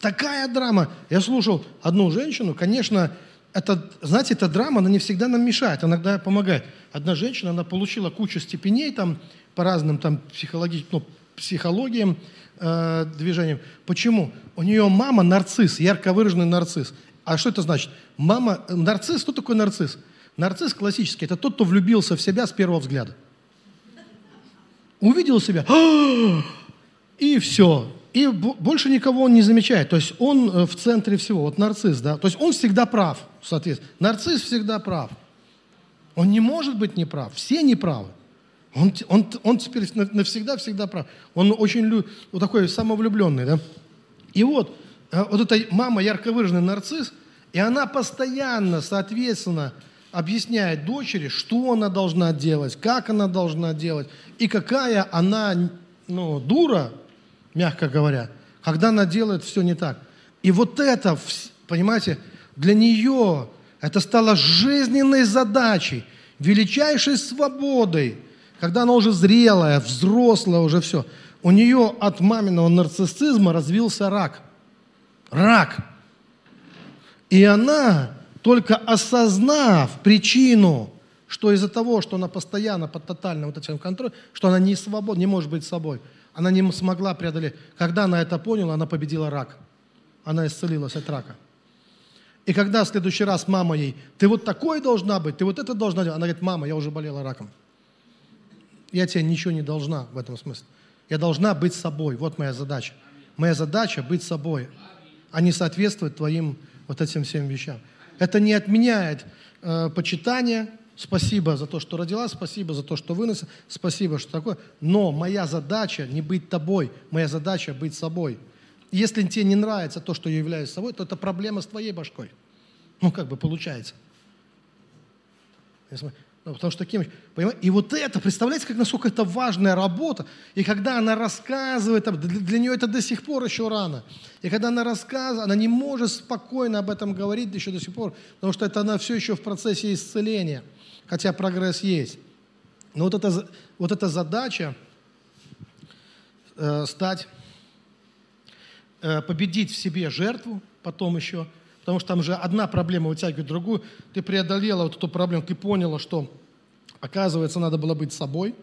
Такая драма. Я слушал одну женщину, конечно, это, знаете, эта драма, она не всегда нам мешает, иногда помогает. Одна женщина, она получила кучу степеней там по разным там психологическим, ну, психологиям, э, движениям. Почему? У нее мама нарцисс, ярко выраженный нарцисс. А что это значит? Мама, нарцисс, что такое нарцисс? Нарцисс классический, это тот, кто влюбился в себя с первого взгляда. Увидел себя, и все. И больше никого он не замечает. То есть он э, в центре всего. Вот нарцисс, да. То есть он всегда прав, соответственно. Нарцисс всегда прав. Он не может быть неправ. Все неправы. Он, он, он теперь навсегда, всегда прав. Он очень вот такой самовлюбленный, да. И вот, э, вот эта мама ярко выраженный нарцисс, и она постоянно, соответственно, объясняет дочери, что она должна делать, как она должна делать, и какая она, ну, дура, мягко говоря, когда она делает все не так. И вот это, понимаете, для нее это стало жизненной задачей, величайшей свободой – когда она уже зрелая, взрослая, уже все, у нее от маминого нарциссизма развился рак. Рак. И она, только осознав причину, что из-за того, что она постоянно под тотальным вот этим контролем, что она не свободна, не может быть собой, она не смогла преодолеть. Когда она это поняла, она победила рак. Она исцелилась от рака. И когда в следующий раз мама ей, ты вот такой должна быть, ты вот это должна делать, она говорит, мама, я уже болела раком я тебе ничего не должна в этом смысле. Я должна быть собой. Вот моя задача. Моя задача быть собой, а не соответствовать твоим вот этим всем вещам. Это не отменяет э, почитание. Спасибо за то, что родила, спасибо за то, что выносила, спасибо, что такое. Но моя задача не быть тобой, моя задача быть собой. Если тебе не нравится то, что я являюсь собой, то это проблема с твоей башкой. Ну, как бы получается. Ну, потому что таким... Понимаете? И вот это, представляете, как насколько это важная работа. И когда она рассказывает, для нее это до сих пор еще рано. И когда она рассказывает, она не может спокойно об этом говорить еще до сих пор, потому что это она все еще в процессе исцеления, хотя прогресс есть. Но вот эта, вот эта задача э, стать э, победить в себе жертву, потом еще, потому что там же одна проблема вытягивает другую. Ты преодолела вот эту проблему, ты поняла, что, оказывается, надо было быть собой,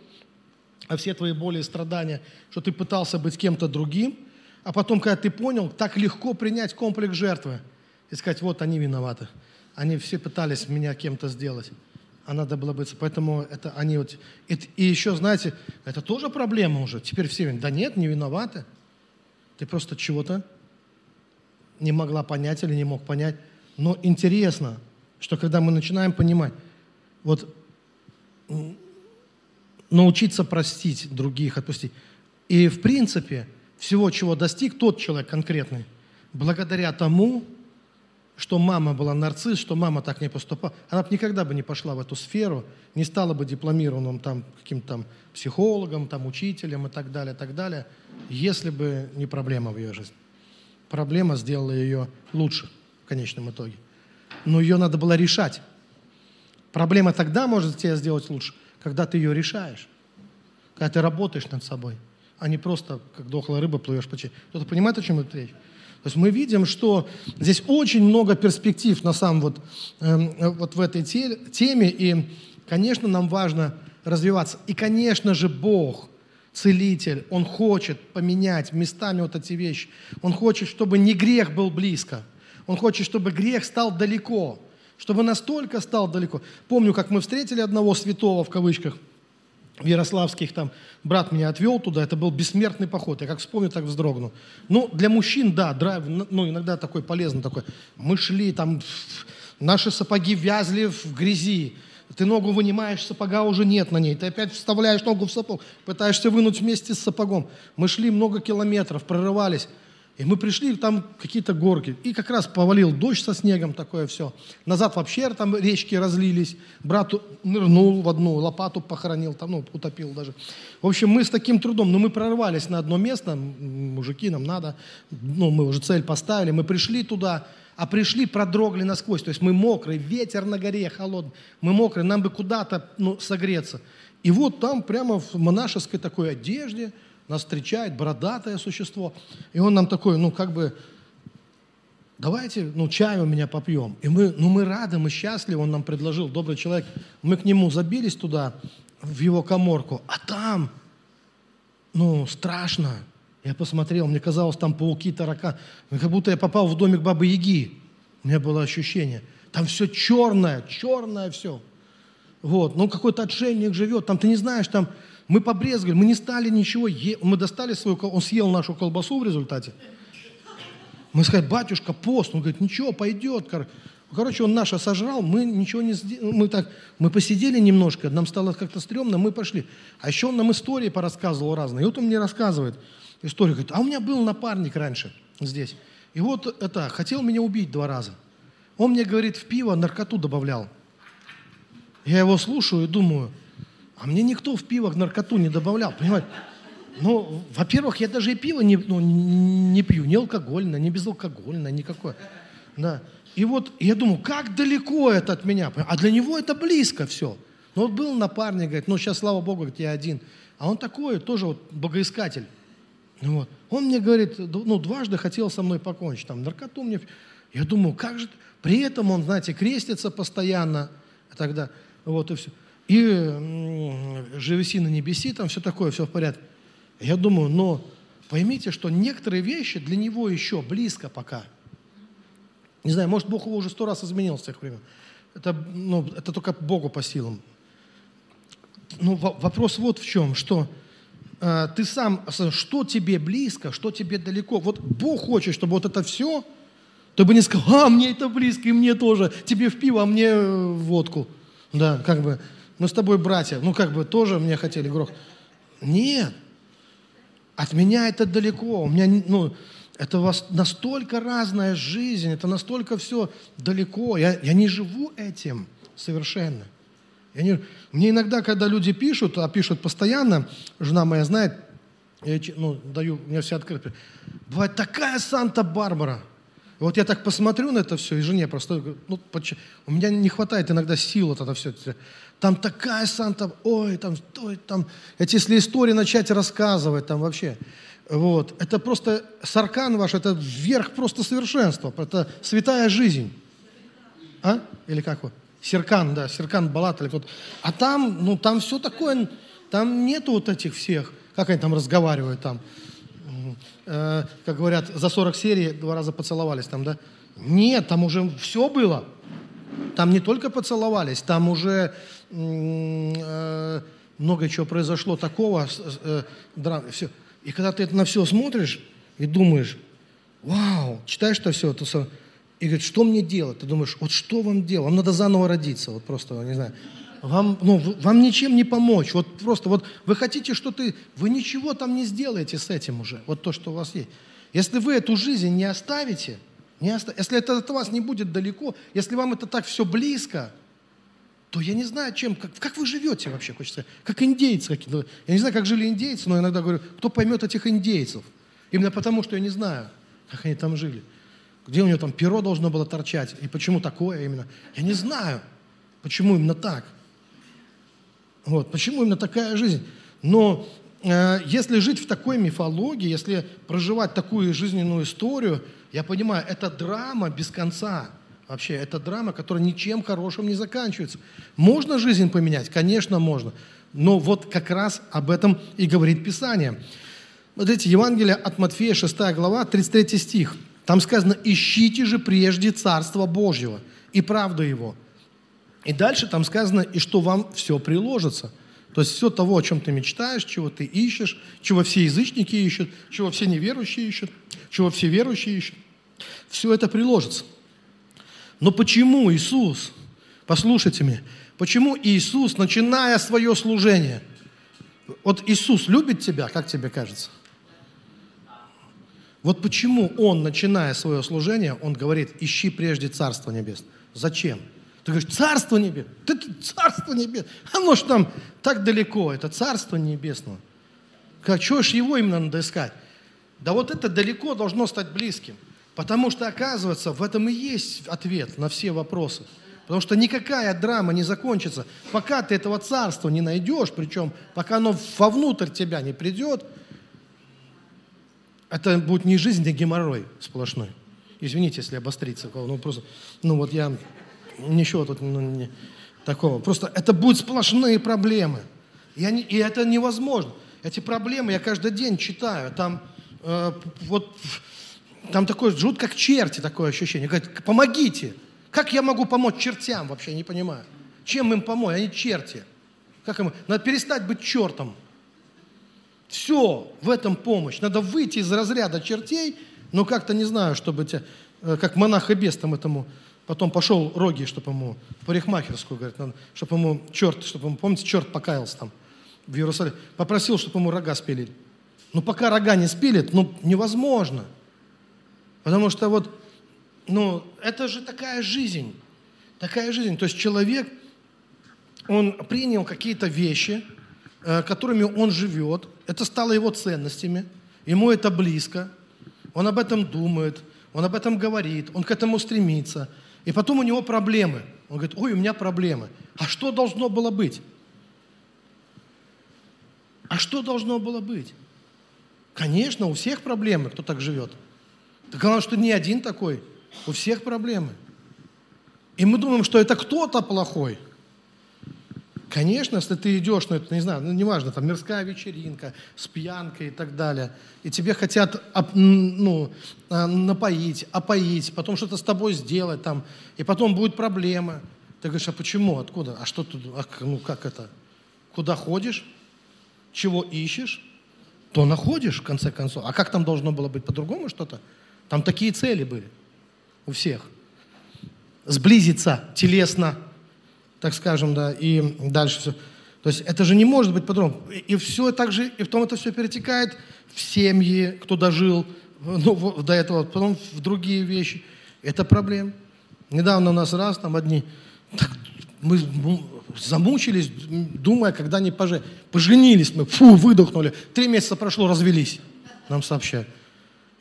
а все твои боли и страдания, что ты пытался быть кем-то другим, а потом, когда ты понял, так легко принять комплекс жертвы и сказать, вот они виноваты. Они все пытались меня кем-то сделать а надо было быть. Поэтому это они вот... И, и еще, знаете, это тоже проблема уже. Теперь все говорят, да нет, не виноваты. Ты просто чего-то не могла понять или не мог понять. Но интересно, что когда мы начинаем понимать, вот научиться простить других, отпустить. И в принципе, всего, чего достиг тот человек конкретный, благодаря тому, что мама была нарцисс, что мама так не поступала, она бы никогда бы не пошла в эту сферу, не стала бы дипломированным там каким-то там психологом, там учителем и так далее, так далее, если бы не проблема в ее жизни. Проблема сделала ее лучше в конечном итоге. Но ее надо было решать. Проблема тогда может тебя сделать лучше, когда ты ее решаешь, когда ты работаешь над собой, а не просто как дохлая рыба плывешь по. Кто-то понимает, о чем это речь? То есть мы видим, что здесь очень много перспектив на самом вот, э, вот в этой теме, и, конечно, нам важно развиваться. И, конечно же, Бог, целитель, Он хочет поменять местами вот эти вещи. Он хочет, чтобы не грех был близко. Он хочет, чтобы грех стал далеко, чтобы настолько стал далеко. Помню, как мы встретили одного святого, в кавычках, в Ярославских, там, брат меня отвел туда, это был бессмертный поход. Я как вспомню, так вздрогну. Ну, для мужчин, да, драйв, ну, иногда такой полезный такой. Мы шли, там, наши сапоги вязли в грязи. Ты ногу вынимаешь, сапога уже нет на ней. Ты опять вставляешь ногу в сапог, пытаешься вынуть вместе с сапогом. Мы шли много километров, прорывались. И мы пришли, там какие-то горки. И как раз повалил дождь со снегом, такое все. Назад вообще там речки разлились. Брат нырнул в одну, лопату похоронил, там, ну, утопил даже. В общем, мы с таким трудом, но мы прорвались на одно место, мужики, нам надо, ну, мы уже цель поставили, мы пришли туда, а пришли, продрогли насквозь. То есть мы мокрые, ветер на горе холодный, мы мокрые, нам бы куда-то ну, согреться. И вот там прямо в монашеской такой одежде – нас встречает бородатое существо, и он нам такой, ну, как бы, давайте, ну, чай у меня попьем. И мы, ну, мы рады, мы счастливы, он нам предложил, добрый человек. Мы к нему забились туда, в его коморку, а там, ну, страшно. Я посмотрел, мне казалось, там пауки, тарака. Как будто я попал в домик Бабы Яги. У меня было ощущение. Там все черное, черное все. Вот, ну какой-то отшельник живет, там ты не знаешь, там мы побрезгали, мы не стали ничего, е... мы достали свою, он съел нашу колбасу в результате. Мы сказали, батюшка, пост. Он говорит, ничего, пойдет. Короче, он наше сожрал, мы ничего не сделали. Мы, так, мы посидели немножко, нам стало как-то стрёмно, мы пошли. А еще он нам истории порассказывал разные. И вот он мне рассказывает историю. Говорит, а у меня был напарник раньше здесь. И вот это, хотел меня убить два раза. Он мне говорит, в пиво наркоту добавлял. Я его слушаю и думаю, а мне никто в пиво наркоту не добавлял, понимаете? Ну, во-первых, я даже и пиво не, ну, не пью, не алкогольное, не безалкогольное, никакое. Да. И вот я думаю, как далеко это от меня? А для него это близко все. Ну вот был напарник, говорит, ну сейчас, слава Богу, говорит, я один. А он такой, тоже вот богоискатель. Вот. Он мне говорит, ну дважды хотел со мной покончить, там наркоту мне... Я думаю, как же... При этом он, знаете, крестится постоянно, тогда, вот и все и живеси на небеси, там все такое, все в порядке. Я думаю, но поймите, что некоторые вещи для него еще близко пока. Не знаю, может, Бог его уже сто раз изменил с тех времен. Это, ну, это только Богу по силам. Ну, вопрос вот в чем, что э, ты сам, что тебе близко, что тебе далеко. Вот Бог хочет, чтобы вот это все, ты бы не сказал, а, мне это близко, и мне тоже, тебе в пиво, а мне в водку. Да, как бы, мы с тобой братья, ну как бы тоже мне хотели грох. Нет, от меня это далеко, у меня, ну, это настолько разная жизнь, это настолько все далеко. Я, я не живу этим совершенно. Я не, мне иногда, когда люди пишут, а пишут постоянно, жена моя знает, я ну, даю, меня все открыто. Бывает такая Санта-Барбара. Вот я так посмотрю на это все, и жене просто, ну, у меня не хватает иногда сил вот это все. Там такая Санта, ой, там, ой, там, эти, если истории начать рассказывать, там вообще. Вот. Это просто саркан ваш, это верх просто совершенства, это святая жизнь. А? Или как вы? Серкан, да, Серкан Балат или кто-то. А там, ну, там все такое, там нету вот этих всех, как они там разговаривают там. Э, как говорят, за 40 серий два раза поцеловались там, да? Нет, там уже все было. Там не только поцеловались, там уже много чего произошло такого, э, все. И когда ты на все смотришь и думаешь, вау, читаешь это все, то, и говорит, что мне делать? Ты думаешь, вот что вам делать? Вам надо заново родиться, вот просто, не знаю. Вам, ну, вам ничем не помочь. Вот просто, вот вы хотите что-то, вы ничего там не сделаете с этим уже, вот то, что у вас есть. Если вы эту жизнь не оставите, не оста... если это от вас не будет далеко, если вам это так все близко, то я не знаю, чем, как, как вы живете вообще, хочется как индейцы какие-то. Я не знаю, как жили индейцы, но иногда говорю, кто поймет этих индейцев? Именно потому, что я не знаю, как они там жили. Где у него там перо должно было торчать, и почему такое именно. Я не знаю, почему именно так. Вот, почему именно такая жизнь. Но э, если жить в такой мифологии, если проживать такую жизненную историю, я понимаю, это драма без конца. Вообще, это драма, которая ничем хорошим не заканчивается. Можно жизнь поменять? Конечно, можно. Но вот как раз об этом и говорит Писание. Смотрите, Евангелие от Матфея, 6 глава, 33 стих. Там сказано, ищите же прежде Царство Божьего и правду Его. И дальше там сказано, и что вам все приложится. То есть все того, о чем ты мечтаешь, чего ты ищешь, чего все язычники ищут, чего все неверующие ищут, чего все верующие ищут. Все это приложится. Но почему Иисус, послушайте меня, почему Иисус, начиная свое служение, вот Иисус любит тебя, как тебе кажется? Вот почему Он, начиная свое служение, Он говорит, ищи прежде Царство Небесное. Зачем? Ты говоришь, Царство Небесное, ты, Царство Небесное, оно ж там так далеко, это Царство Небесное. Как, чего ж его именно надо искать? Да вот это далеко должно стать близким. Потому что, оказывается, в этом и есть ответ на все вопросы. Потому что никакая драма не закончится, пока ты этого царства не найдешь, причем пока оно вовнутрь тебя не придет, это будет не жизнь, а геморрой сплошной. Извините, если обостриться. Ну, просто, ну вот я, ничего тут ну, не, такого. Просто это будут сплошные проблемы. И, они, и это невозможно. Эти проблемы я каждый день читаю. Там э, вот там такое жутко как черти такое ощущение. Говорит, помогите. Как я могу помочь чертям вообще, я не понимаю. Чем им помочь? Они черти. Как им? Надо перестать быть чертом. Все, в этом помощь. Надо выйти из разряда чертей, но как-то не знаю, чтобы тебя, э, как монах и бес там этому, потом пошел роги, чтобы ему, парикмахерскую, говорит, надо, чтобы ему черт, чтобы ему, помните, черт покаялся там в Иерусалиме, попросил, чтобы ему рога спилили. Ну, пока рога не спилит, ну, невозможно – Потому что вот, ну, это же такая жизнь. Такая жизнь. То есть человек, он принял какие-то вещи, э, которыми он живет. Это стало его ценностями. Ему это близко. Он об этом думает. Он об этом говорит. Он к этому стремится. И потом у него проблемы. Он говорит, ой, у меня проблемы. А что должно было быть? А что должно было быть? Конечно, у всех проблемы, кто так живет. Так главное, что не один такой. У всех проблемы. И мы думаем, что это кто-то плохой. Конечно, если ты идешь, ну это не знаю, ну неважно, там мирская вечеринка с пьянкой и так далее, и тебе хотят ну, а, напоить, опоить, потом что-то с тобой сделать там, и потом будет проблема. Ты говоришь, а почему, откуда, а что тут, а, ну как это, куда ходишь, чего ищешь, то находишь в конце концов. А как там должно было быть по-другому что-то? Там такие цели были у всех. Сблизиться телесно, так скажем, да, и дальше все. То есть это же не может быть по-другому. И все так же, и потом это все перетекает в семьи, кто дожил ну, до этого, потом в другие вещи. Это проблема. Недавно у нас раз, там одни, так, мы замучились, думая, когда они поже... поженились, мы, фу, выдохнули. Три месяца прошло, развелись, нам сообщают.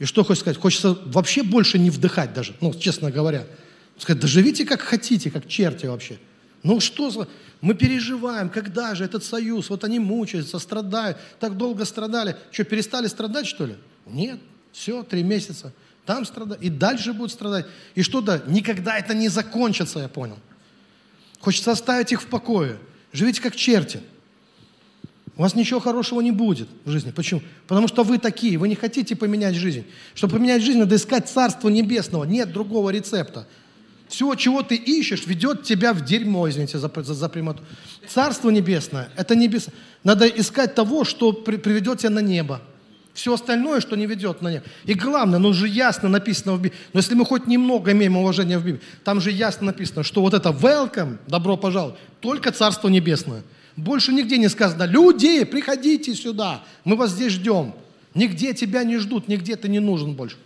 И что хочется сказать? Хочется вообще больше не вдыхать даже, ну, честно говоря. Сказать, да живите как хотите, как черти вообще. Ну что за... Мы переживаем, когда же этот союз, вот они мучаются, страдают, так долго страдали. Что, перестали страдать, что ли? Нет, все, три месяца. Там страдают, и дальше будут страдать. И что-то, никогда это не закончится, я понял. Хочется оставить их в покое. Живите как черти. У вас ничего хорошего не будет в жизни. Почему? Потому что вы такие, вы не хотите поменять жизнь. Чтобы поменять жизнь, надо искать Царство Небесного. Нет другого рецепта. Все, чего ты ищешь, ведет тебя в дерьмо, извините за, за, за прямоту. Царство Небесное – это небес. Надо искать того, что при, приведет тебя на небо. Все остальное, что не ведет на небо. И главное, ну же ясно написано в Библии. Но если мы хоть немного имеем уважения в Библии, там же ясно написано, что вот это welcome, добро пожаловать, только Царство Небесное. Больше нигде не сказано, люди, приходите сюда, мы вас здесь ждем. Нигде тебя не ждут, нигде ты не нужен больше.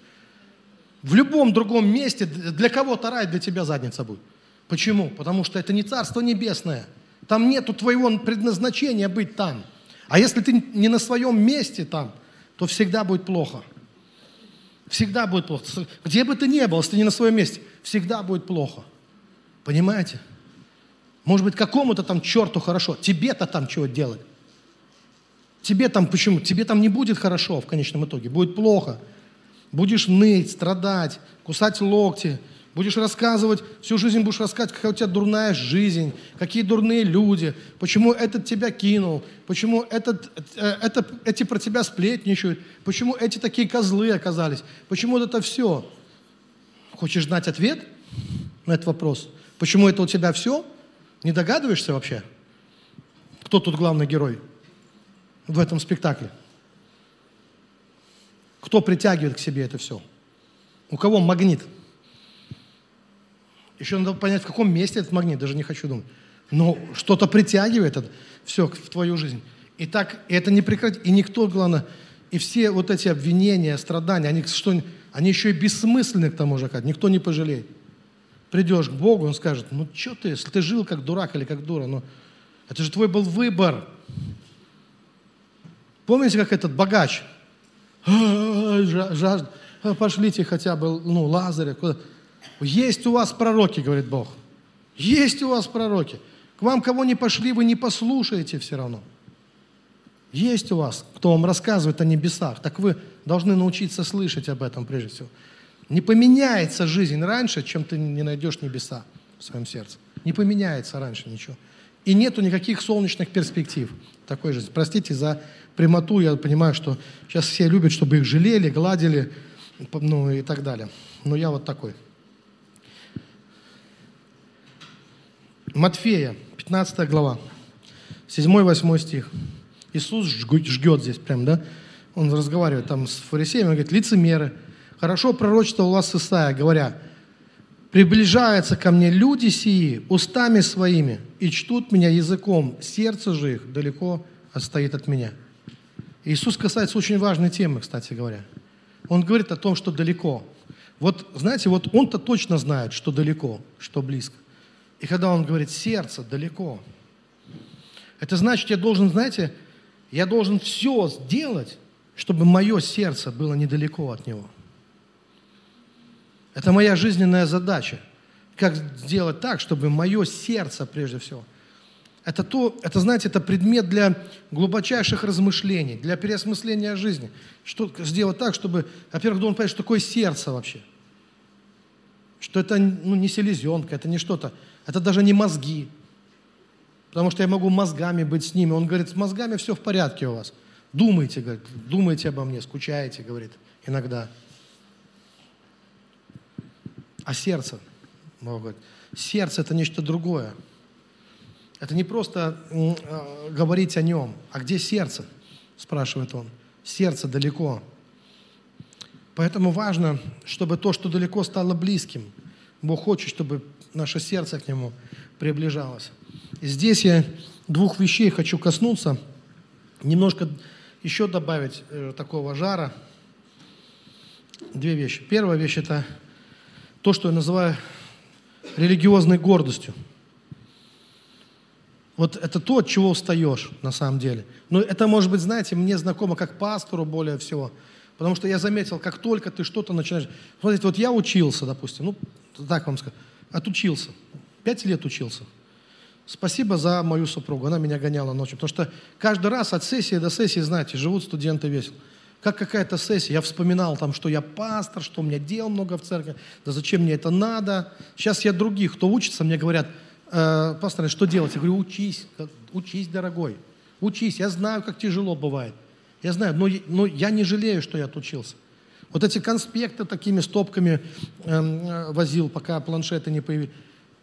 В любом другом месте для кого-то рай, для тебя задница будет. Почему? Потому что это не Царство Небесное. Там нету твоего предназначения быть там. А если ты не на своем месте там, то всегда будет плохо. Всегда будет плохо. Где бы ты ни был, если ты не на своем месте, всегда будет плохо. Понимаете? Может быть, какому-то там черту хорошо. Тебе-то там чего делать? Тебе там почему? Тебе там не будет хорошо в конечном итоге. Будет плохо. Будешь ныть, страдать, кусать локти, будешь рассказывать, всю жизнь будешь рассказывать, какая у тебя дурная жизнь, какие дурные люди, почему этот тебя кинул, почему этот, э, это, эти про тебя сплетничают, почему эти такие козлы оказались, почему вот это все. Хочешь знать ответ на этот вопрос? Почему это у тебя все? Не догадываешься вообще? Кто тут главный герой в этом спектакле? Кто притягивает к себе это все? У кого магнит? Еще надо понять, в каком месте этот магнит, даже не хочу думать. Но что-то притягивает это все в твою жизнь. И так это не прекратит. И никто, главное, и все вот эти обвинения, страдания, они, что, они еще и бессмысленны к тому же, как никто не пожалеет. Придешь к Богу, Он скажет, ну что ты, если ты жил как дурак или как дура, ну это же твой был выбор. Помните, как этот богач жажда. Пошлите хотя бы, ну, Лазаря. Куда? Есть у вас пророки, говорит Бог. Есть у вас пророки. К вам кого не пошли, вы не послушаете все равно. Есть у вас, кто вам рассказывает о небесах. Так вы должны научиться слышать об этом прежде всего. Не поменяется жизнь раньше, чем ты не найдешь небеса в своем сердце. Не поменяется раньше ничего. И нету никаких солнечных перспектив такой жизни. Простите за прямоту, я понимаю, что сейчас все любят, чтобы их жалели, гладили, ну и так далее. Но я вот такой. Матфея, 15 глава, 7-8 стих. Иисус жгет здесь прям, да? Он разговаривает там с фарисеями, он говорит, лицемеры, хорошо пророчествовал вас Исаия, говоря, приближаются ко мне люди сии устами своими и чтут меня языком, сердце же их далеко отстоит от меня. Иисус касается очень важной темы, кстати говоря. Он говорит о том, что далеко. Вот, знаете, вот он-то точно знает, что далеко, что близко. И когда он говорит сердце далеко, это значит, я должен, знаете, я должен все сделать, чтобы мое сердце было недалеко от него. Это моя жизненная задача. Как сделать так, чтобы мое сердце, прежде всего, это то, это, знаете, это предмет для глубочайших размышлений, для переосмысления жизни. Что сделать так, чтобы, во-первых, должен понять, что такое сердце вообще. Что это ну, не селезенка, это не что-то, это даже не мозги. Потому что я могу мозгами быть с ними. Он говорит, с мозгами все в порядке у вас. Думайте, говорит, думайте обо мне, скучаете, говорит, иногда. А сердце, Бог говорит, сердце это нечто другое. Это не просто э, говорить о нем, а где сердце, спрашивает он. Сердце далеко. Поэтому важно, чтобы то, что далеко, стало близким. Бог хочет, чтобы наше сердце к Нему приближалось. И здесь я двух вещей хочу коснуться, немножко еще добавить э, такого жара. Две вещи. Первая вещь – это то, что я называю религиозной гордостью – вот это то, от чего устаешь на самом деле. Но это, может быть, знаете, мне знакомо как пастору более всего. Потому что я заметил, как только ты что-то начинаешь... Смотрите, вот я учился, допустим, ну, так вам скажу, отучился. Пять лет учился. Спасибо за мою супругу, она меня гоняла ночью. Потому что каждый раз от сессии до сессии, знаете, живут студенты весело. Как какая-то сессия, я вспоминал там, что я пастор, что у меня дел много в церкви, да зачем мне это надо. Сейчас я других, кто учится, мне говорят, э, пастор, что делать? Я говорю, учись, учись, дорогой, учись. Я знаю, как тяжело бывает. Я знаю, но, но я не жалею, что я отучился. Вот эти конспекты такими стопками эм, э, возил, пока планшеты не появились.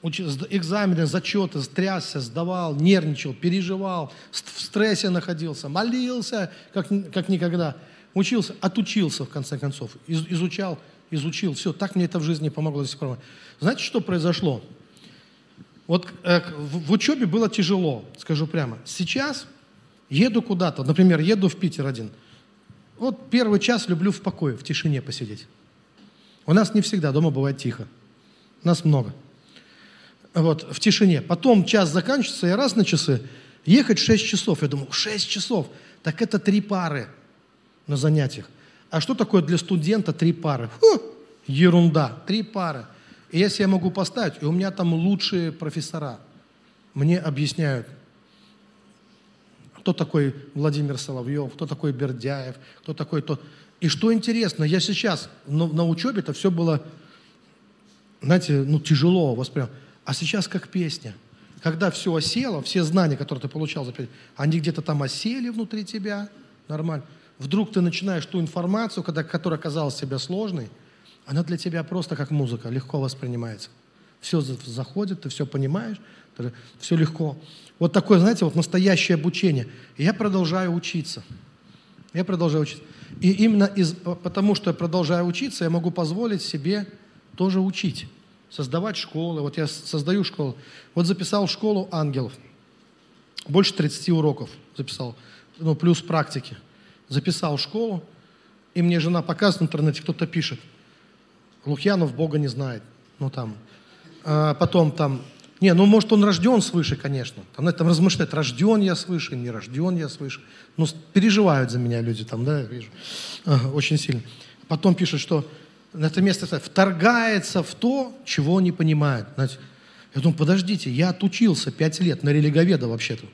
Экзамены, зачеты, трясся, сдавал, нервничал, переживал, в стрессе находился, молился, как, как никогда. Учился, отучился, в конце концов, из, изучал, изучил. Все, так мне это в жизни помогло до сих пор. Знаете, что произошло? Вот э, в, в учебе было тяжело, скажу прямо. Сейчас еду куда-то, например, еду в Питер один – вот первый час люблю в покое, в тишине посидеть. У нас не всегда дома бывает тихо. Нас много. Вот, в тишине. Потом час заканчивается, я раз на часы, ехать 6 часов. Я думаю, 6 часов, так это три пары на занятиях. А что такое для студента три пары? Фу, ерунда, три пары. И если я могу поставить, и у меня там лучшие профессора, мне объясняют, кто такой Владимир Соловьев, кто такой Бердяев, кто такой тот. И что интересно, я сейчас на, на учебе это все было, знаете, ну тяжело воспринимать. А сейчас как песня. Когда все осело, все знания, которые ты получал за они где-то там осели внутри тебя, нормально. Вдруг ты начинаешь ту информацию, когда, которая казалась тебе сложной, она для тебя просто как музыка, легко воспринимается. Все заходит, ты все понимаешь, все легко. Вот такое, знаете, вот настоящее обучение. Я продолжаю учиться. Я продолжаю учиться. И именно из, потому, что я продолжаю учиться, я могу позволить себе тоже учить. Создавать школы. Вот я создаю школу. Вот записал школу ангелов. Больше 30 уроков записал. Ну, плюс практики. Записал школу. И мне жена показывает в интернете, кто-то пишет. Лукьянов Бога не знает. Ну, там. А потом там не, ну может он рожден свыше, конечно. Там на этом размышляют, рожден я свыше, не рожден я свыше. Ну, переживают за меня люди там, да, вижу. Ага, очень сильно. Потом пишут, что на это место вторгается в то, чего не понимает. Знаете, я думаю, подождите, я отучился пять лет на религоведа вообще-то.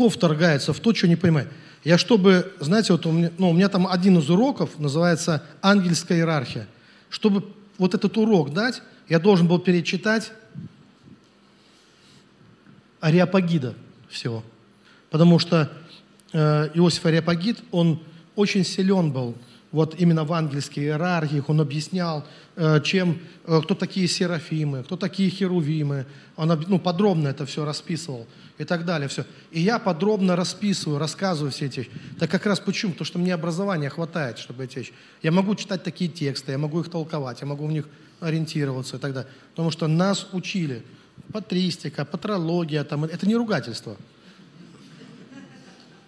Кто вторгается в то, что не понимает? Я чтобы, знаете, вот у меня, ну, у меня там один из уроков называется «Ангельская иерархия». Чтобы вот этот урок дать, я должен был перечитать Ариапагида всего. Потому что э, Иосиф Ариапагид, он очень силен был вот именно в ангельских иерархиях, он объяснял, э, чем, э, кто такие серафимы, кто такие херувимы, он ну, подробно это все расписывал и так далее. Все. И я подробно расписываю, рассказываю все эти. Так как раз почему? Потому что мне образования хватает, чтобы эти вещи. Я могу читать такие тексты, я могу их толковать, я могу в них ориентироваться и так далее. Потому что нас учили. Патристика, патрология, там, это не ругательство.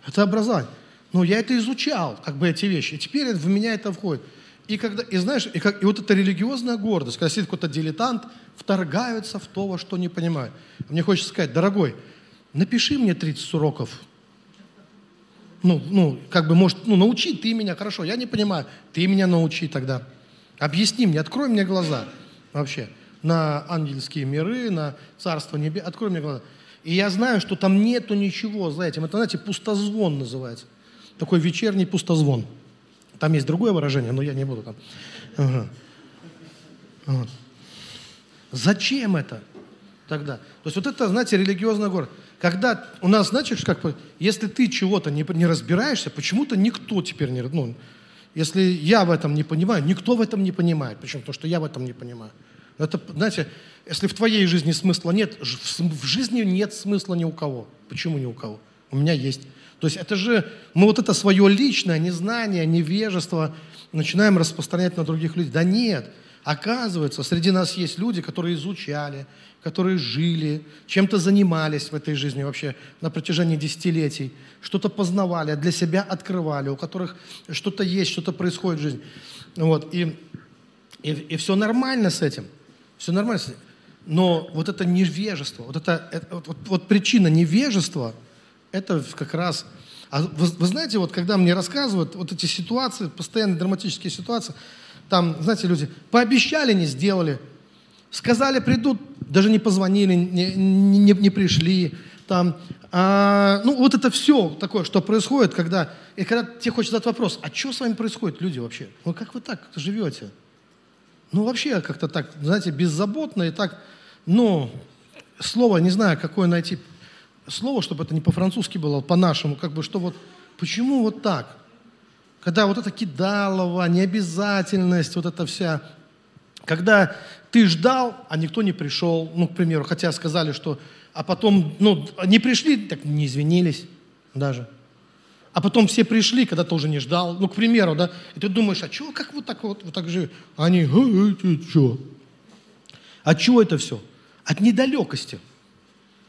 Это образование. Но я это изучал, как бы эти вещи. И теперь в меня это входит. И, когда, и знаешь, и, как, и вот эта религиозная гордость, когда сидит какой-то дилетант, вторгаются в то, во что не понимают. Мне хочется сказать, дорогой, напиши мне 30 уроков. Ну, ну, как бы, может, ну, научи ты меня, хорошо, я не понимаю, ты меня научи тогда. Объясни мне, открой мне глаза вообще на ангельские миры, на Царство Небес, открой мне глаза. И я знаю, что там нету ничего за этим. Это, знаете, пустозвон называется. Такой вечерний пустозвон. Там есть другое выражение, но я не буду там. Ага. Вот. Зачем это тогда? То есть вот это, знаете, религиозный город. Когда у нас, значит, как если ты чего-то не, не разбираешься, почему-то никто теперь не... Ну, если я в этом не понимаю, никто в этом не понимает. Причем то, что я в этом не понимаю. Это, знаете, если в твоей жизни смысла нет, в жизни нет смысла ни у кого. Почему ни у кого? У меня есть. То есть это же, мы вот это свое личное незнание, невежество начинаем распространять на других людей. Да нет, оказывается, среди нас есть люди, которые изучали, которые жили, чем-то занимались в этой жизни вообще на протяжении десятилетий, что-то познавали, для себя открывали, у которых что-то есть, что-то происходит в жизни. Вот, и, и, и все нормально с этим, все нормально с этим. Но вот это невежество, вот, это, это вот, вот причина невежества – это как раз... А вы, вы знаете, вот когда мне рассказывают вот эти ситуации, постоянно драматические ситуации, там, знаете, люди пообещали, не сделали, Сказали, придут, даже не позвонили, не, не, не пришли. Там, а, ну, вот это все такое, что происходит, когда, и когда тебе хочется задать вопрос, а что с вами происходит, люди вообще? Ну, как вы так живете? Ну, вообще как-то так, знаете, беззаботно и так, ну, слово, не знаю, какое найти слово, чтобы это не по-французски было, а по-нашему, как бы, что вот, почему вот так? Когда вот это кидалово, необязательность, вот эта вся, когда ты ждал, а никто не пришел, ну, к примеру, хотя сказали, что, а потом, ну, не пришли, так не извинились даже. А потом все пришли, когда ты уже не ждал, ну, к примеру, да, и ты думаешь, а что, как вот так вот, вот так же? Они, э, э, что? От чего это все? От недалекости.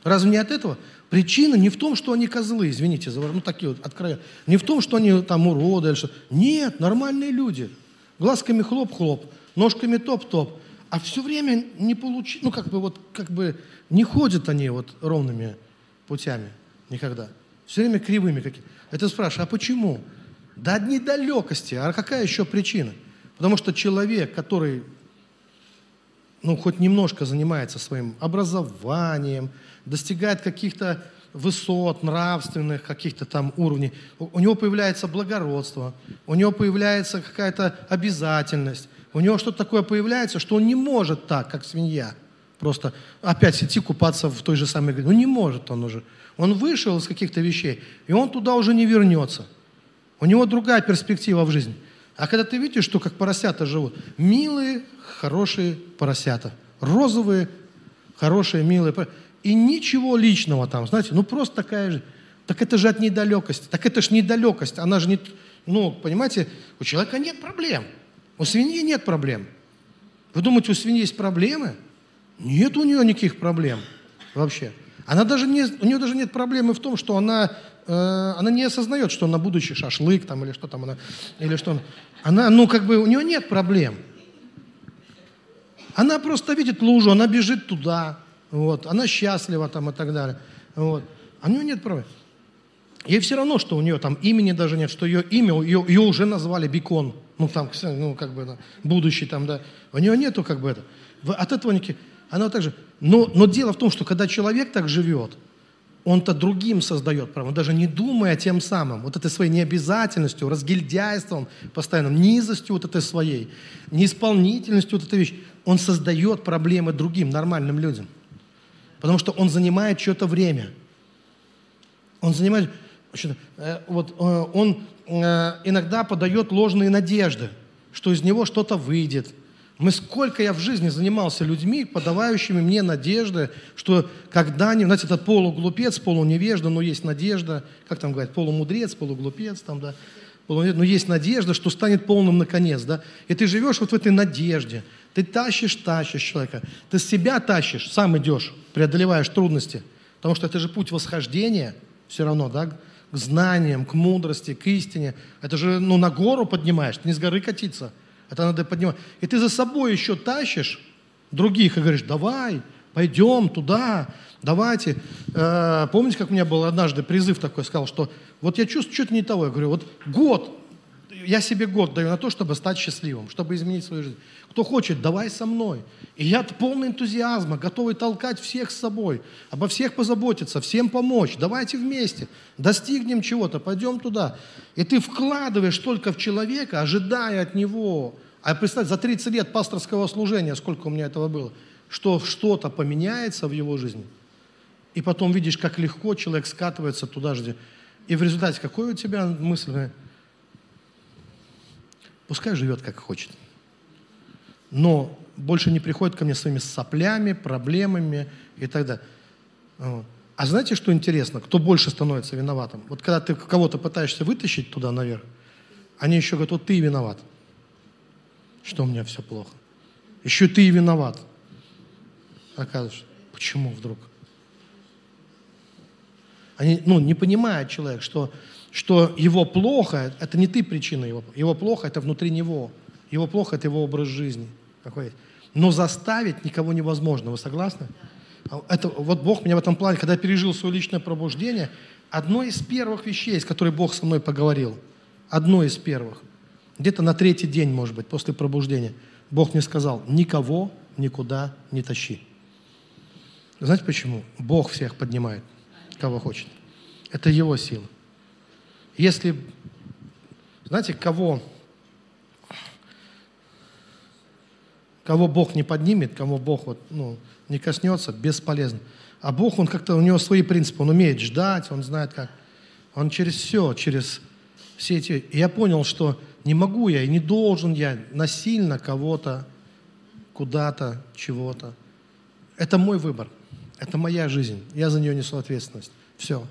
Разве не от этого? Причина не в том, что они козлы, извините, за ну такие вот откровенно. Не в том, что они там уроды или что. Нет, нормальные люди. Глазками хлоп-хлоп, ножками топ-топ а все время не получили, ну как бы вот, как бы не ходят они вот ровными путями никогда. Все время кривыми какими. Это спрашиваю, а почему? Да одни далекости. А какая еще причина? Потому что человек, который, ну, хоть немножко занимается своим образованием, достигает каких-то высот нравственных, каких-то там уровней, у, него появляется благородство, у него появляется какая-то обязательность, у него что-то такое появляется, что он не может так, как свинья. Просто опять идти купаться в той же самой грязи. Ну не может он уже. Он вышел из каких-то вещей, и он туда уже не вернется. У него другая перспектива в жизни. А когда ты видишь, что как поросята живут, милые, хорошие поросята, розовые, хорошие, милые, и ничего личного там, знаете, ну просто такая же. Так это же от недалекости. Так это же недалекость. Она же не... Ну, понимаете, у человека нет проблем. У свиньи нет проблем. Вы думаете, у свиньи есть проблемы? Нет у нее никаких проблем вообще. Она даже не, у нее даже нет проблемы в том, что она, э, она не осознает, что она будущий шашлык там, или что там она, или что она, ну как бы у нее нет проблем. Она просто видит лужу, она бежит туда, вот, она счастлива там и так далее. Вот. А у нее нет проблем. Ей все равно, что у нее там имени даже нет, что ее имя, ее, ее уже назвали Бекон ну там, ну как бы, будущий там, да, у него нету как бы это. От этого никаких, она вот так же. Но, но дело в том, что когда человек так живет, он-то другим создает право, даже не думая тем самым, вот этой своей необязательностью, разгильдяйством постоянным, низостью вот этой своей, неисполнительностью вот этой вещи, он создает проблемы другим, нормальным людям. Потому что он занимает что-то время. Он занимает... Э, вот э, он Э, иногда подает ложные надежды, что из него что-то выйдет. Мы сколько я в жизни занимался людьми, подавающими мне надежды, что когда-нибудь, знаете, это полуглупец, полуневежда, но есть надежда, как там говорят, полумудрец, полуглупец, там, да, но есть надежда, что станет полным наконец, да. И ты живешь вот в этой надежде, ты тащишь, тащишь человека, ты себя тащишь, сам идешь, преодолеваешь трудности, потому что это же путь восхождения все равно, да, к знаниям, к мудрости, к истине. Это же, ну, на гору поднимаешь, не с горы катиться. Это надо поднимать. И ты за собой еще тащишь других и говоришь, давай, пойдем туда, давайте. Э, помните, как у меня был однажды призыв такой, сказал, что вот я чувствую что-то не того. Я говорю, вот год, я себе год даю на то, чтобы стать счастливым, чтобы изменить свою жизнь. Кто хочет, давай со мной. И я полный энтузиазма, готовый толкать всех с собой, обо всех позаботиться, всем помочь. Давайте вместе, достигнем чего-то, пойдем туда. И ты вкладываешь только в человека, ожидая от него. А представь, за 30 лет пасторского служения, сколько у меня этого было, что что-то поменяется в его жизни. И потом видишь, как легко человек скатывается туда же. И в результате, какой у тебя мысль? Пускай живет, как хочет но больше не приходит ко мне своими соплями, проблемами и так далее. А знаете, что интересно? Кто больше становится виноватым? Вот когда ты кого-то пытаешься вытащить туда наверх, они еще говорят, вот ты виноват, что у меня все плохо. Еще ты и виноват. Оказывается, почему вдруг? Они, ну, не понимает человек, что, что его плохо, это не ты причина его. Его плохо, это внутри него. Его плохо, это его образ жизни какой. Но заставить никого невозможно. Вы согласны? Это, вот Бог меня в этом плане, когда я пережил свое личное пробуждение, одно из первых вещей, с которой Бог со мной поговорил, одно из первых, где-то на третий день, может быть, после пробуждения, Бог мне сказал, никого никуда не тащи. Знаете почему? Бог всех поднимает, кого хочет. Это Его сила. Если, знаете, кого, кого Бог не поднимет, кого Бог вот, ну, не коснется, бесполезно. А Бог, он как-то, у него свои принципы, он умеет ждать, он знает как. Он через все, через все эти... И я понял, что не могу я и не должен я насильно кого-то, куда-то, чего-то. Это мой выбор. Это моя жизнь. Я за нее несу ответственность. Все.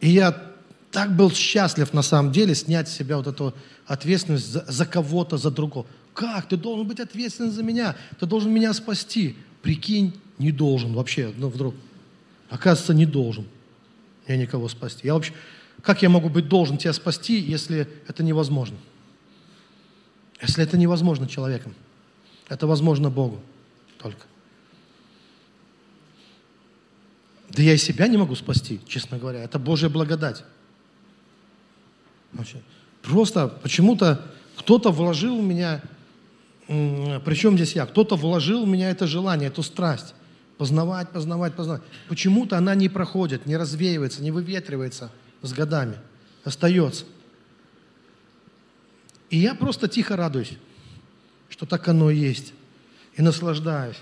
И я так был счастлив на самом деле снять с себя вот эту ответственность за, за кого-то, за другого. Как? Ты должен быть ответственен за меня. Ты должен меня спасти. Прикинь, не должен вообще. Ну, вдруг. Оказывается, не должен я никого спасти. Я вообще, как я могу быть должен тебя спасти, если это невозможно? Если это невозможно человеком. Это возможно Богу только. Да я и себя не могу спасти, честно говоря. Это Божья благодать. Вообще. Просто почему-то кто-то вложил в меня, причем здесь я, кто-то вложил в меня это желание, эту страсть. Познавать, познавать, познавать. Почему-то она не проходит, не развеивается, не выветривается с годами. Остается. И я просто тихо радуюсь, что так оно и есть. И наслаждаюсь.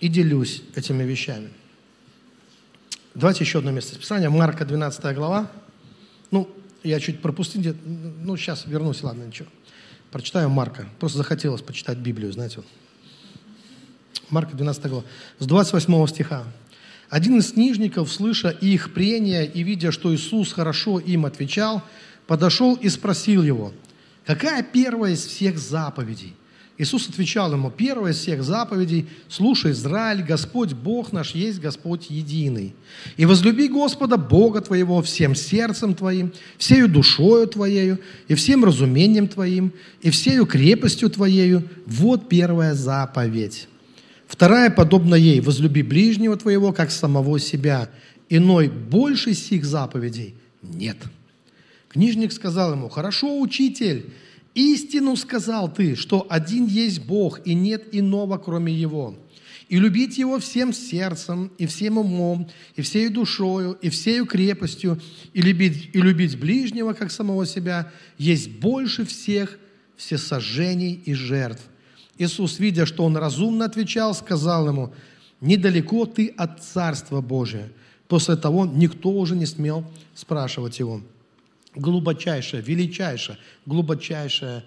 И делюсь этими вещами. Давайте еще одно место Писания. Марка, 12 глава. Ну, я чуть пропустил. Ну, сейчас вернусь, ладно, ничего. Прочитаю Марка. Просто захотелось почитать Библию, знаете. Вот. Марка 12 глава, с 28 стиха. Один из книжников, слыша их прения и видя, что Иисус хорошо им отвечал, подошел и спросил его, какая первая из всех заповедей? Иисус отвечал ему, первая из всех заповедей, слушай, Израиль, Господь Бог наш есть Господь единый. И возлюби Господа Бога твоего всем сердцем твоим, всею душою твоею, и всем разумением твоим, и всею крепостью твоею. Вот первая заповедь. Вторая, подобна ей, возлюби ближнего твоего, как самого себя. Иной больше сих заповедей нет. Книжник сказал ему, хорошо, учитель, истину сказал ты, что один есть Бог, и нет иного, кроме Его. И любить Его всем сердцем, и всем умом, и всей душою, и всею крепостью, и любить, и любить ближнего, как самого себя, есть больше всех всесожжений и жертв – Иисус, видя, что он разумно отвечал, сказал ему, «Недалеко ты от Царства Божия». После того никто уже не смел спрашивать его. Глубочайшее, величайшее, глубочайшее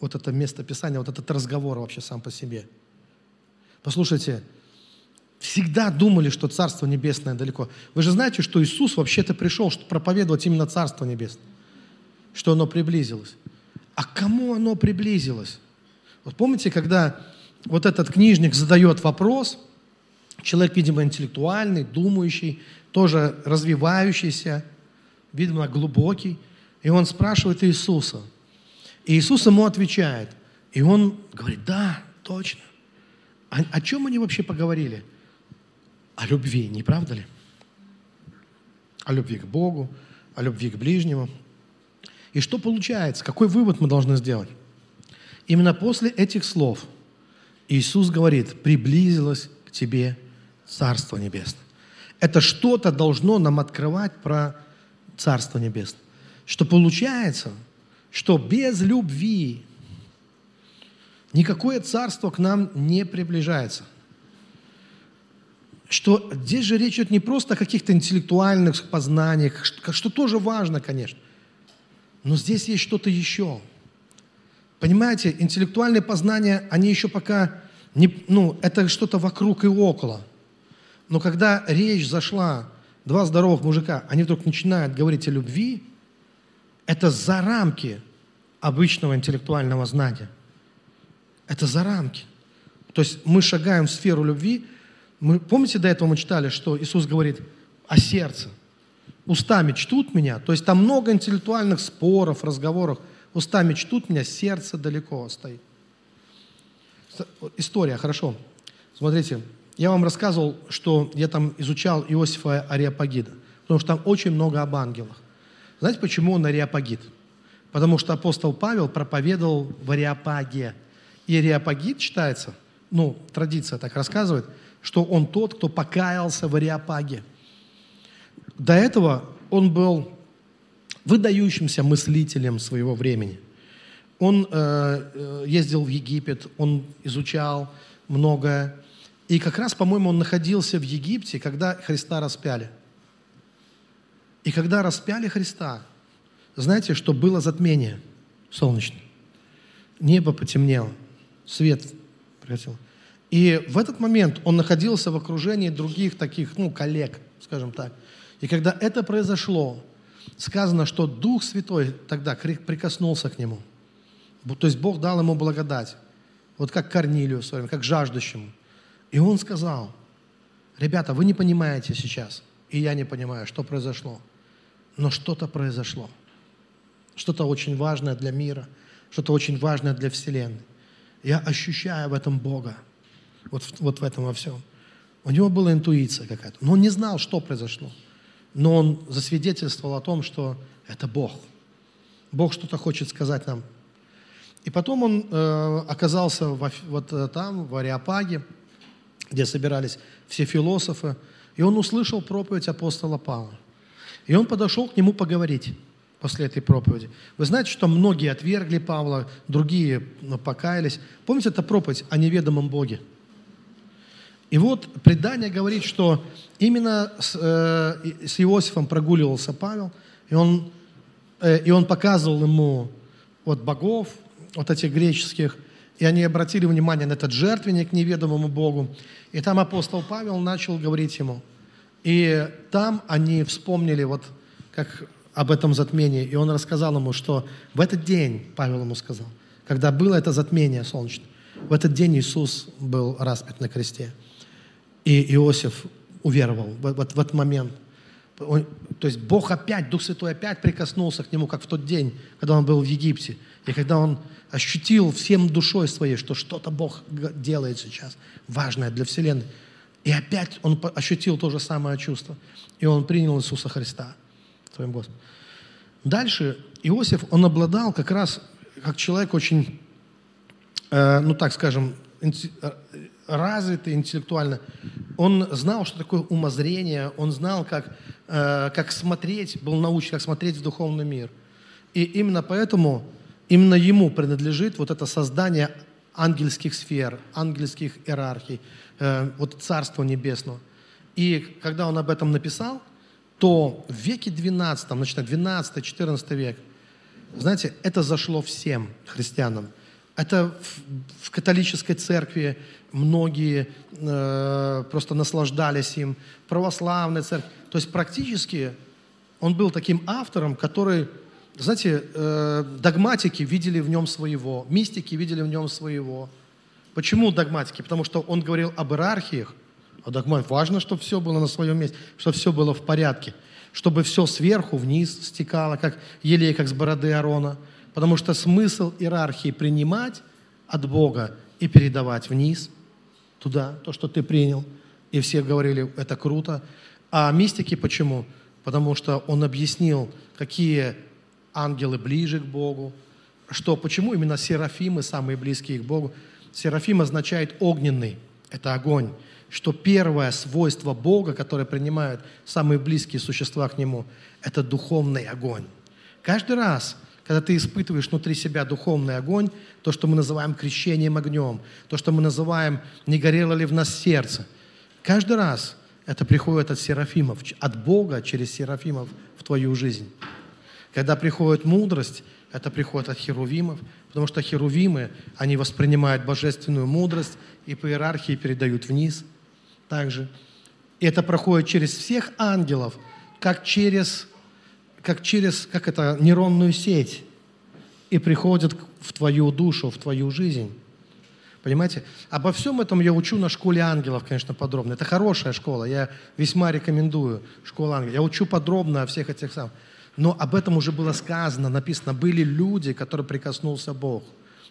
вот это место Писания, вот этот разговор вообще сам по себе. Послушайте, всегда думали, что Царство Небесное далеко. Вы же знаете, что Иисус вообще-то пришел, чтобы проповедовать именно Царство Небесное, что оно приблизилось. А кому оно приблизилось? Вот помните, когда вот этот книжник задает вопрос, человек, видимо, интеллектуальный, думающий, тоже развивающийся, видимо, глубокий, и он спрашивает Иисуса. И Иисус ему отвечает. И он говорит, да, точно. О, о чем они вообще поговорили? О любви, не правда ли? О любви к Богу, о любви к ближнему. И что получается? Какой вывод мы должны сделать? Именно после этих слов Иисус говорит, приблизилось к тебе Царство Небесное. Это что-то должно нам открывать про Царство Небесное. Что получается, что без любви никакое царство к нам не приближается. Что здесь же речь идет не просто о каких-то интеллектуальных познаниях, что тоже важно, конечно. Но здесь есть что-то еще – Понимаете, интеллектуальные познания, они еще пока, не, ну, это что-то вокруг и около. Но когда речь зашла, два здоровых мужика, они вдруг начинают говорить о любви, это за рамки обычного интеллектуального знания. Это за рамки. То есть мы шагаем в сферу любви. Мы, помните, до этого мы читали, что Иисус говорит о сердце. Устами чтут меня. То есть там много интеллектуальных споров, разговоров – устами чтут меня, сердце далеко стоит. История, хорошо. Смотрите, я вам рассказывал, что я там изучал Иосифа Ариапагида, потому что там очень много об ангелах. Знаете, почему он Ариапагид? Потому что апостол Павел проповедовал в Ариапаге. И Ариапагит считается, ну, традиция так рассказывает, что он тот, кто покаялся в Ариапаге. До этого он был выдающимся мыслителем своего времени. Он э, э, ездил в Египет, он изучал многое. И как раз, по-моему, он находился в Египте, когда Христа распяли. И когда распяли Христа, знаете, что было затмение солнечное? Небо потемнело, свет прекратил. И в этот момент он находился в окружении других таких, ну, коллег, скажем так. И когда это произошло, сказано, что Дух Святой тогда прикоснулся к нему. То есть Бог дал ему благодать. Вот как Корнилию в свое как жаждущему. И он сказал, ребята, вы не понимаете сейчас, и я не понимаю, что произошло. Но что-то произошло. Что-то очень важное для мира, что-то очень важное для Вселенной. Я ощущаю в этом Бога, вот, вот в этом во всем. У него была интуиция какая-то, но он не знал, что произошло. Но он засвидетельствовал о том, что это Бог. Бог что-то хочет сказать нам. И потом он э, оказался в, вот э, там, в Ариапаге, где собирались все философы, и он услышал проповедь апостола Павла. И он подошел к нему поговорить после этой проповеди. Вы знаете, что многие отвергли Павла, другие ну, покаялись. Помните, это проповедь о неведомом Боге? И вот предание говорит, что именно с, э, с Иосифом прогуливался Павел, и он, э, и он показывал ему вот богов, вот этих греческих, и они обратили внимание на этот жертвенник неведомому Богу. И там апостол Павел начал говорить ему. И там они вспомнили вот как об этом затмении. И он рассказал ему, что в этот день, Павел ему сказал, когда было это затмение солнечное, в этот день Иисус был распят на кресте. И Иосиф уверовал в, в, в этот момент. Он, то есть Бог опять, Дух Святой опять прикоснулся к нему, как в тот день, когда он был в Египте. И когда он ощутил всем душой своей, что что-то Бог делает сейчас, важное для Вселенной. И опять он ощутил то же самое чувство. И он принял Иисуса Христа своим Господом. Дальше Иосиф, он обладал как раз, как человек очень, э, ну так скажем, э, развитый интеллектуально. Он знал, что такое умозрение, он знал, как, э, как смотреть, был научен, как смотреть в духовный мир. И именно поэтому, именно ему принадлежит вот это создание ангельских сфер, ангельских иерархий, э, вот Царства Небесного. И когда он об этом написал – то в веке 12, начиная 12-14 век, знаете, это зашло всем христианам. Это в, в католической церкви многие э, просто наслаждались им, православная церковь. То есть практически он был таким автором, который, знаете, э, догматики видели в нем своего, мистики видели в нем своего. Почему догматики? Потому что он говорил об иерархиях, а догмат важно, чтобы все было на своем месте, чтобы все было в порядке, чтобы все сверху вниз стекало, как елей, как с бороды Арона. Потому что смысл иерархии принимать от Бога и передавать вниз, туда, то, что ты принял. И все говорили, это круто. А мистики почему? Потому что он объяснил, какие ангелы ближе к Богу, что почему именно серафимы самые близкие к Богу. Серафим означает огненный, это огонь что первое свойство Бога, которое принимают самые близкие существа к Нему, это духовный огонь. Каждый раз, когда ты испытываешь внутри себя духовный огонь, то, что мы называем крещением огнем, то, что мы называем «не горело ли в нас сердце», каждый раз это приходит от серафимов, от Бога через серафимов в твою жизнь. Когда приходит мудрость, это приходит от херувимов, потому что херувимы, они воспринимают божественную мудрость и по иерархии передают вниз – также. Это проходит через всех ангелов, как через, как через, как это, нейронную сеть. И приходит в твою душу, в твою жизнь. Понимаете? Обо всем этом я учу на школе ангелов, конечно, подробно. Это хорошая школа, я весьма рекомендую школу ангелов. Я учу подробно о всех этих самых. Но об этом уже было сказано, написано. Были люди, которые прикоснулся Бог.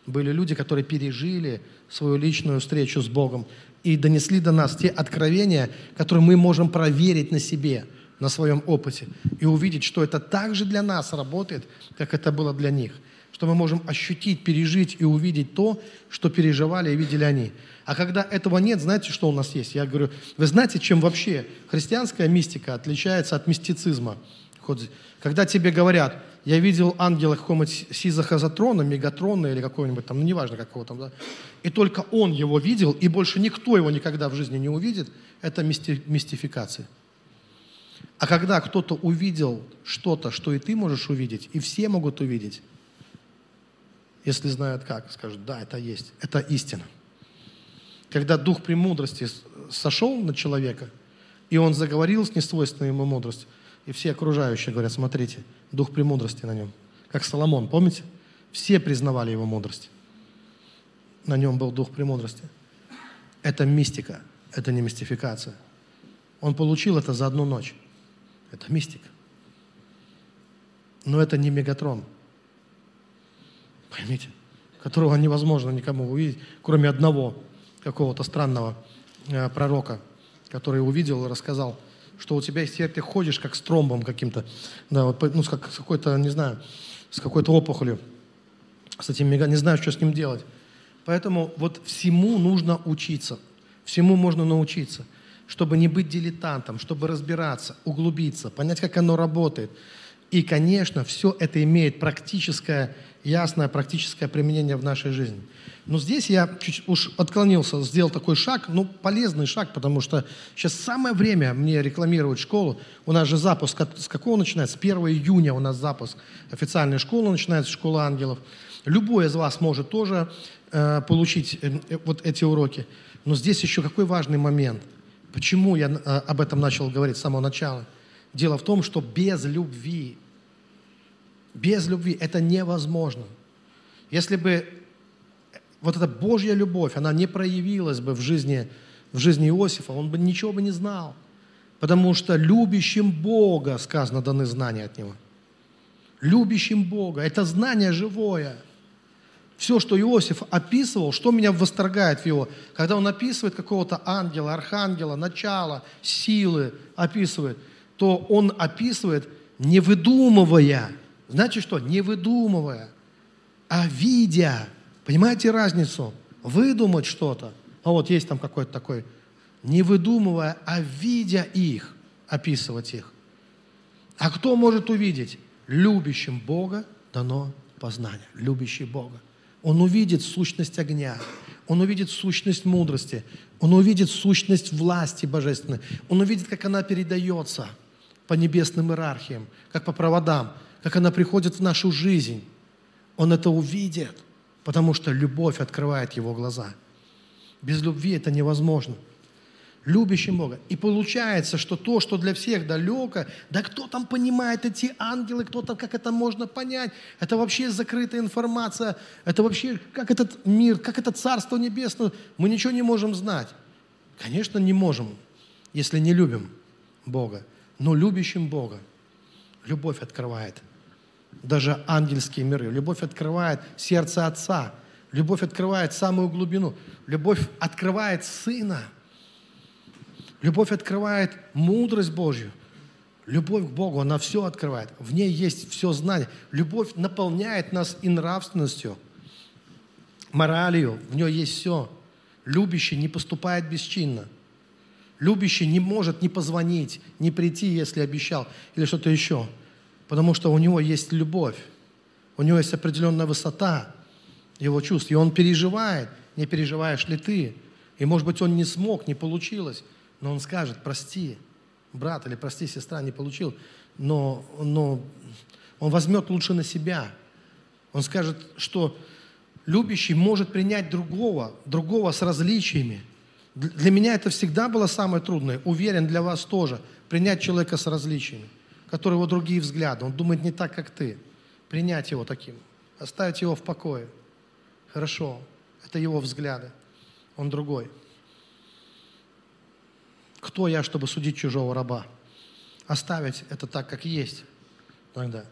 Были люди, которые пережили свою личную встречу с Богом и донесли до нас те откровения, которые мы можем проверить на себе. на своем опыте и увидеть, что это так же для нас работает, как это было для них. Что мы можем ощутить, пережить и увидеть то, что переживали и видели они. А когда этого нет, знаете, что у нас есть? Я говорю, вы знаете, чем вообще христианская мистика отличается от мистицизма? Когда тебе говорят, я видел ангела какого-нибудь сизохазотрона, мегатрона или какого-нибудь там, ну неважно какого там, да, и только он его видел, и больше никто его никогда в жизни не увидит, это мисти, мистификация. А когда кто-то увидел что-то, что и ты можешь увидеть, и все могут увидеть, если знают как, скажут, да, это есть, это истина. Когда дух премудрости сошел на человека, и он заговорил с несвойственной ему мудростью, и все окружающие говорят, смотрите, дух премудрости на нем. Как Соломон, помните? Все признавали его мудрость. На нем был дух премудрости. Это мистика, это не мистификация. Он получил это за одну ночь. Это мистика. Но это не Мегатрон. Поймите? Которого невозможно никому увидеть, кроме одного какого-то странного э, пророка, который увидел и рассказал, что у тебя есть, ты ходишь как с тромбом каким-то, да, вот, ну, с, как, с какой-то, не знаю, с какой-то опухолью, с этим мега, не знаю, что с ним делать. Поэтому вот всему нужно учиться, всему можно научиться – чтобы не быть дилетантом, чтобы разбираться, углубиться, понять, как оно работает. И, конечно, все это имеет практическое, ясное практическое применение в нашей жизни. Но здесь я чуть уж отклонился, сделал такой шаг, ну, полезный шаг, потому что сейчас самое время мне рекламировать школу. У нас же запуск, с какого начинается? С 1 июня у нас запуск официальной школы начинается, школа ангелов. Любой из вас может тоже э, получить э, вот эти уроки. Но здесь еще какой важный момент – Почему я э, об этом начал говорить с самого начала? Дело в том, что без любви, без любви это невозможно. Если бы вот эта Божья любовь, она не проявилась бы в жизни, в жизни Иосифа, он бы ничего бы не знал. Потому что любящим Бога, сказано, даны знания от Него. Любящим Бога. Это знание живое – все, что Иосиф описывал, что меня восторгает в его, когда он описывает какого-то ангела, архангела, начала, силы, описывает, то он описывает, не выдумывая. Знаете что? Не выдумывая, а видя. Понимаете разницу? Выдумать что-то. А вот есть там какой-то такой, не выдумывая, а видя их, описывать их. А кто может увидеть? Любящим Бога дано познание. Любящий Бога. Он увидит сущность огня, он увидит сущность мудрости, он увидит сущность власти божественной, он увидит, как она передается по небесным иерархиям, как по проводам, как она приходит в нашу жизнь. Он это увидит, потому что любовь открывает его глаза. Без любви это невозможно – любящим Бога. И получается, что то, что для всех далеко, да кто там понимает эти ангелы, кто там, как это можно понять? Это вообще закрытая информация, это вообще, как этот мир, как это Царство Небесное, мы ничего не можем знать. Конечно, не можем, если не любим Бога. Но любящим Бога любовь открывает даже ангельские миры. Любовь открывает сердце Отца. Любовь открывает самую глубину. Любовь открывает Сына – Любовь открывает мудрость Божью. Любовь к Богу, она все открывает. В ней есть все знание. Любовь наполняет нас и нравственностью, моралью. В ней есть все. Любящий не поступает бесчинно. Любящий не может не позвонить, не прийти, если обещал, или что-то еще. Потому что у него есть любовь. У него есть определенная высота его чувств. И он переживает, не переживаешь ли ты. И, может быть, он не смог, не получилось. Но он скажет, прости, брат, или прости, сестра, не получил, но, но он возьмет лучше на себя. Он скажет, что любящий может принять другого, другого с различиями. Для меня это всегда было самое трудное. Уверен, для вас тоже. Принять человека с различиями, у которого другие взгляды. Он думает не так, как ты. Принять его таким. Оставить его в покое. Хорошо. Это его взгляды. Он другой. Кто я, чтобы судить чужого раба? Оставить это так, как есть тогда.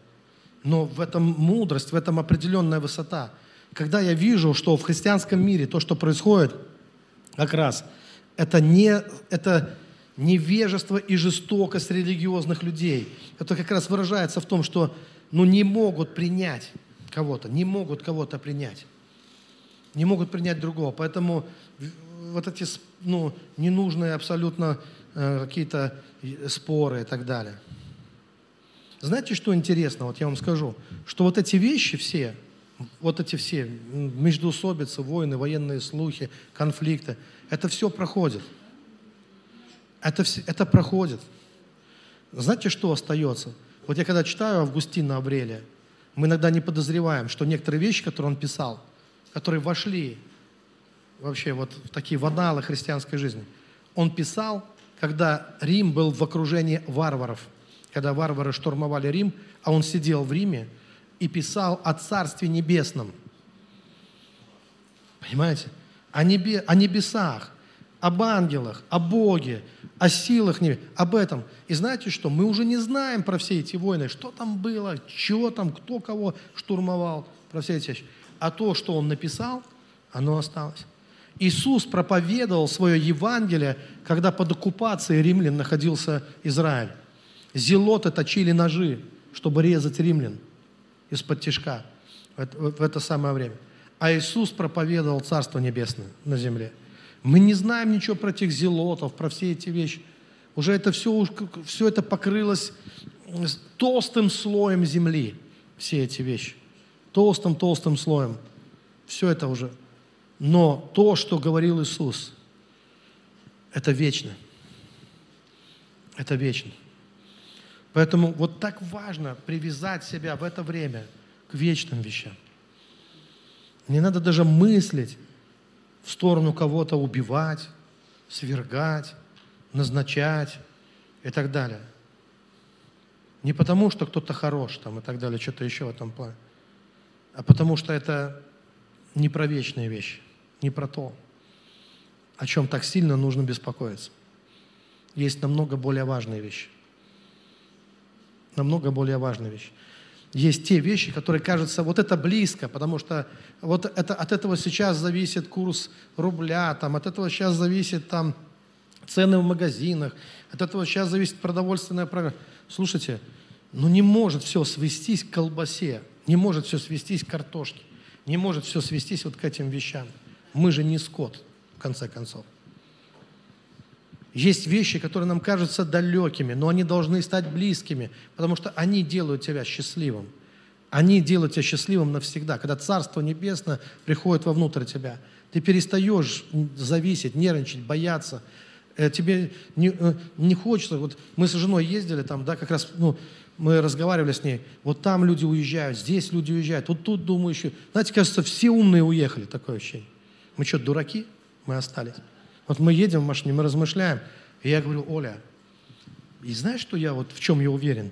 Но в этом мудрость, в этом определенная высота. Когда я вижу, что в христианском мире то, что происходит, как раз, это не, это невежество и жестокость религиозных людей. Это как раз выражается в том, что ну, не могут принять кого-то, не могут кого-то принять. Не могут принять другого. Поэтому вот эти ну, ненужные абсолютно э, какие-то споры и так далее. Знаете, что интересно? Вот я вам скажу, что вот эти вещи все, вот эти все междуусобицы, войны, военные слухи, конфликты, это все проходит. Это, все, это проходит. Знаете, что остается? Вот я когда читаю Августина Аврелия, мы иногда не подозреваем, что некоторые вещи, которые он писал, которые вошли вообще вот в такие ваналы христианской жизни, он писал, когда Рим был в окружении варваров, когда варвары штурмовали Рим, а он сидел в Риме и писал о Царстве Небесном. Понимаете? О, небе, о небесах, об ангелах, о Боге, о силах об этом. И знаете что? Мы уже не знаем про все эти войны, что там было, чего там, кто кого штурмовал, про все эти вещи. А то, что он написал, оно осталось. Иисус проповедовал свое Евангелие, когда под оккупацией римлян находился Израиль. Зелоты точили ножи, чтобы резать римлян из-под тишка в это самое время. А Иисус проповедовал Царство Небесное на земле. Мы не знаем ничего про этих зелотов, про все эти вещи. Уже это все, все это покрылось толстым слоем земли, все эти вещи. Толстым-толстым слоем. Все это уже но то, что говорил Иисус, это вечно. Это вечно. Поэтому вот так важно привязать себя в это время к вечным вещам. Не надо даже мыслить в сторону кого-то убивать, свергать, назначать и так далее. Не потому, что кто-то хорош там и так далее, что-то еще в этом плане, а потому что это не про вечные вещи, не про то, о чем так сильно нужно беспокоиться. Есть намного более важные вещи. Намного более важные вещи. Есть те вещи, которые кажутся, вот это близко, потому что вот это, от этого сейчас зависит курс рубля, там, от этого сейчас зависит там, цены в магазинах, от этого сейчас зависит продовольственная программа. Слушайте, ну не может все свестись к колбасе, не может все свестись к картошке. Не может все свестись вот к этим вещам. Мы же не скот, в конце концов. Есть вещи, которые нам кажутся далекими, но они должны стать близкими, потому что они делают тебя счастливым. Они делают тебя счастливым навсегда. Когда Царство Небесное приходит вовнутрь тебя, ты перестаешь зависеть, нервничать, бояться. Э, тебе не, э, не хочется. Вот мы с женой ездили там, да, как раз, ну, мы разговаривали с ней, вот там люди уезжают, здесь люди уезжают, вот тут думаю еще. Знаете, кажется, все умные уехали, такое ощущение. Мы что, дураки? Мы остались. Вот мы едем в машине, мы размышляем, и я говорю, Оля, и знаешь, что я вот в чем я уверен?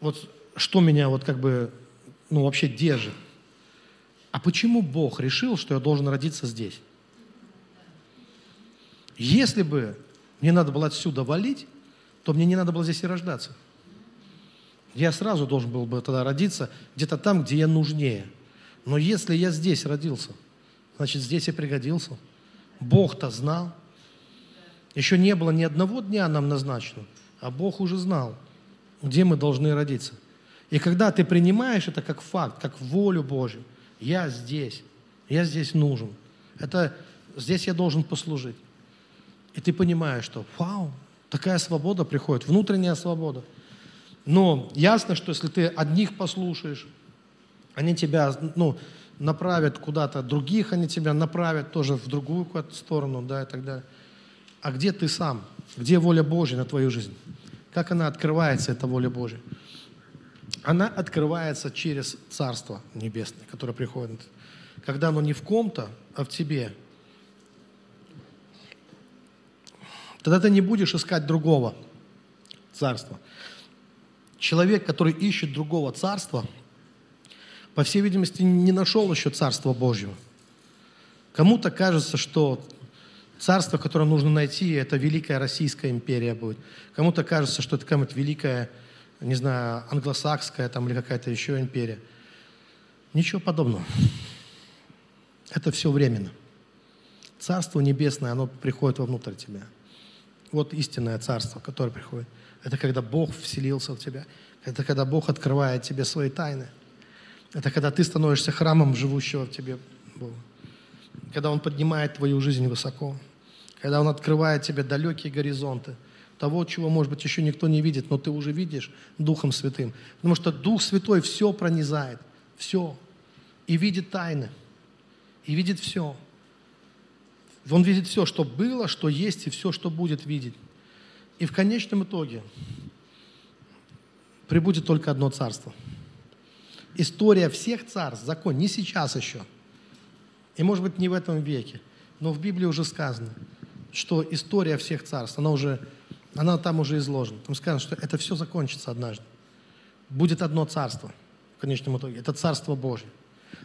Вот что меня вот как бы, ну вообще держит? А почему Бог решил, что я должен родиться здесь? Если бы мне надо было отсюда валить, то мне не надо было здесь и рождаться. Я сразу должен был бы тогда родиться где-то там, где я нужнее. Но если я здесь родился, значит, здесь и пригодился. Бог-то знал. Еще не было ни одного дня нам назначено, а Бог уже знал, где мы должны родиться. И когда ты принимаешь это как факт, как волю Божью, я здесь, я здесь нужен. Это здесь я должен послужить. И ты понимаешь, что вау, такая свобода приходит, внутренняя свобода – но ясно, что если ты одних послушаешь, они тебя ну, направят куда-то, других они тебя направят тоже в другую какую-то сторону, да, и так далее. А где ты сам? Где воля Божья на твою жизнь? Как она открывается, эта воля Божья? Она открывается через Царство Небесное, которое приходит. Когда оно не в ком-то, а в тебе. Тогда ты не будешь искать другого царства. Человек, который ищет другого царства, по всей видимости, не нашел еще Царства Божьего. Кому-то кажется, что царство, которое нужно найти, это Великая Российская империя будет. Кому-то кажется, что это какая-нибудь великая, не знаю, англосакская там, или какая-то еще империя. Ничего подобного. Это все временно. Царство Небесное, оно приходит вовнутрь тебя. Вот истинное царство, которое приходит. Это когда Бог вселился в тебя. Это когда Бог открывает тебе свои тайны. Это когда ты становишься храмом живущего в тебе Бога. Когда Он поднимает твою жизнь высоко. Когда Он открывает тебе далекие горизонты того, чего, может быть, еще никто не видит, но ты уже видишь Духом Святым. Потому что Дух Святой все пронизает, все. И видит тайны, и видит все. Он видит все, что было, что есть, и все, что будет видеть. И в конечном итоге прибудет только одно царство. История всех царств, закон, не сейчас еще. И, может быть, не в этом веке. Но в Библии уже сказано, что история всех царств, она уже, она там уже изложена. Там сказано, что это все закончится однажды. Будет одно царство в конечном итоге. Это Царство Божье.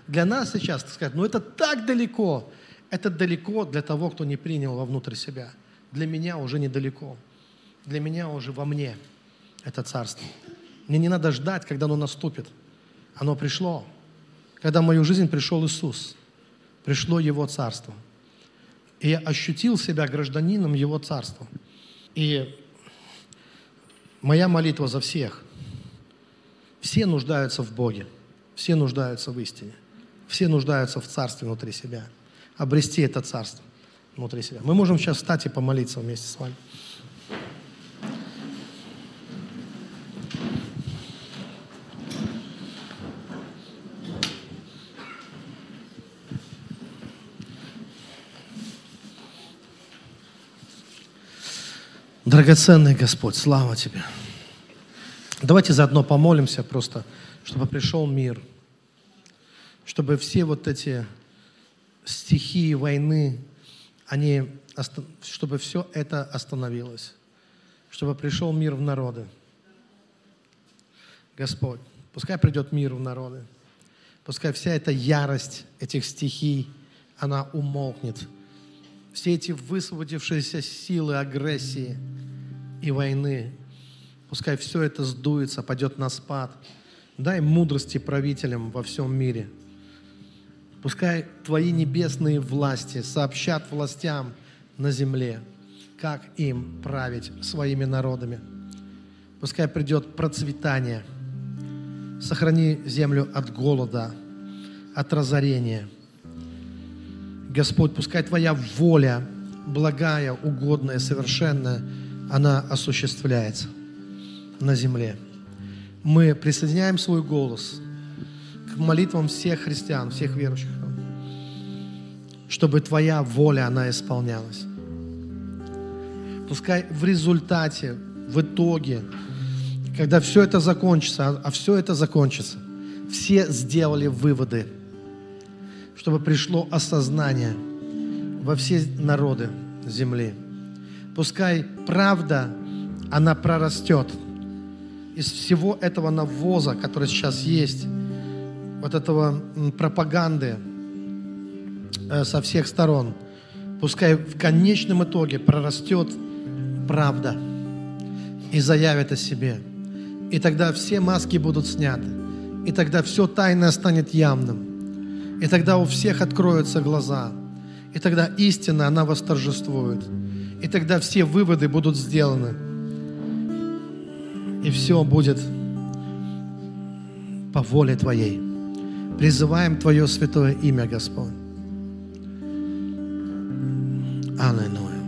Для нас сейчас, так сказать, ну это так далеко. Это далеко для того, кто не принял вовнутрь себя. Для меня уже недалеко. Для меня уже во мне это царство. Мне не надо ждать, когда оно наступит. Оно пришло. Когда в мою жизнь пришел Иисус, пришло Его царство. И я ощутил себя гражданином Его царства. И моя молитва за всех. Все нуждаются в Боге. Все нуждаются в истине. Все нуждаются в царстве внутри себя обрести это царство внутри себя. Мы можем сейчас встать и помолиться вместе с вами. Драгоценный Господь, слава Тебе. Давайте заодно помолимся просто, чтобы пришел мир, чтобы все вот эти стихии войны, они, чтобы все это остановилось, чтобы пришел мир в народы. Господь, пускай придет мир в народы, пускай вся эта ярость этих стихий, она умолкнет. Все эти высвободившиеся силы агрессии и войны, пускай все это сдуется, пойдет на спад. Дай мудрости правителям во всем мире – Пускай Твои небесные власти сообщат властям на земле, как им править своими народами. Пускай придет процветание. Сохрани землю от голода, от разорения. Господь, пускай Твоя воля, благая, угодная, совершенная, она осуществляется на земле. Мы присоединяем свой голос – к молитвам всех христиан, всех верующих, чтобы Твоя воля, она исполнялась. Пускай в результате, в итоге, когда все это закончится, а, а все это закончится, все сделали выводы, чтобы пришло осознание во все народы земли. Пускай правда, она прорастет из всего этого навоза, который сейчас есть, вот этого пропаганды э, со всех сторон. Пускай в конечном итоге прорастет правда и заявит о себе. И тогда все маски будут сняты. И тогда все тайное станет явным. И тогда у всех откроются глаза. И тогда истина, она восторжествует. И тогда все выводы будут сделаны. И все будет по воле Твоей. Призываем Твое святое имя, Господь. Аллилуйя.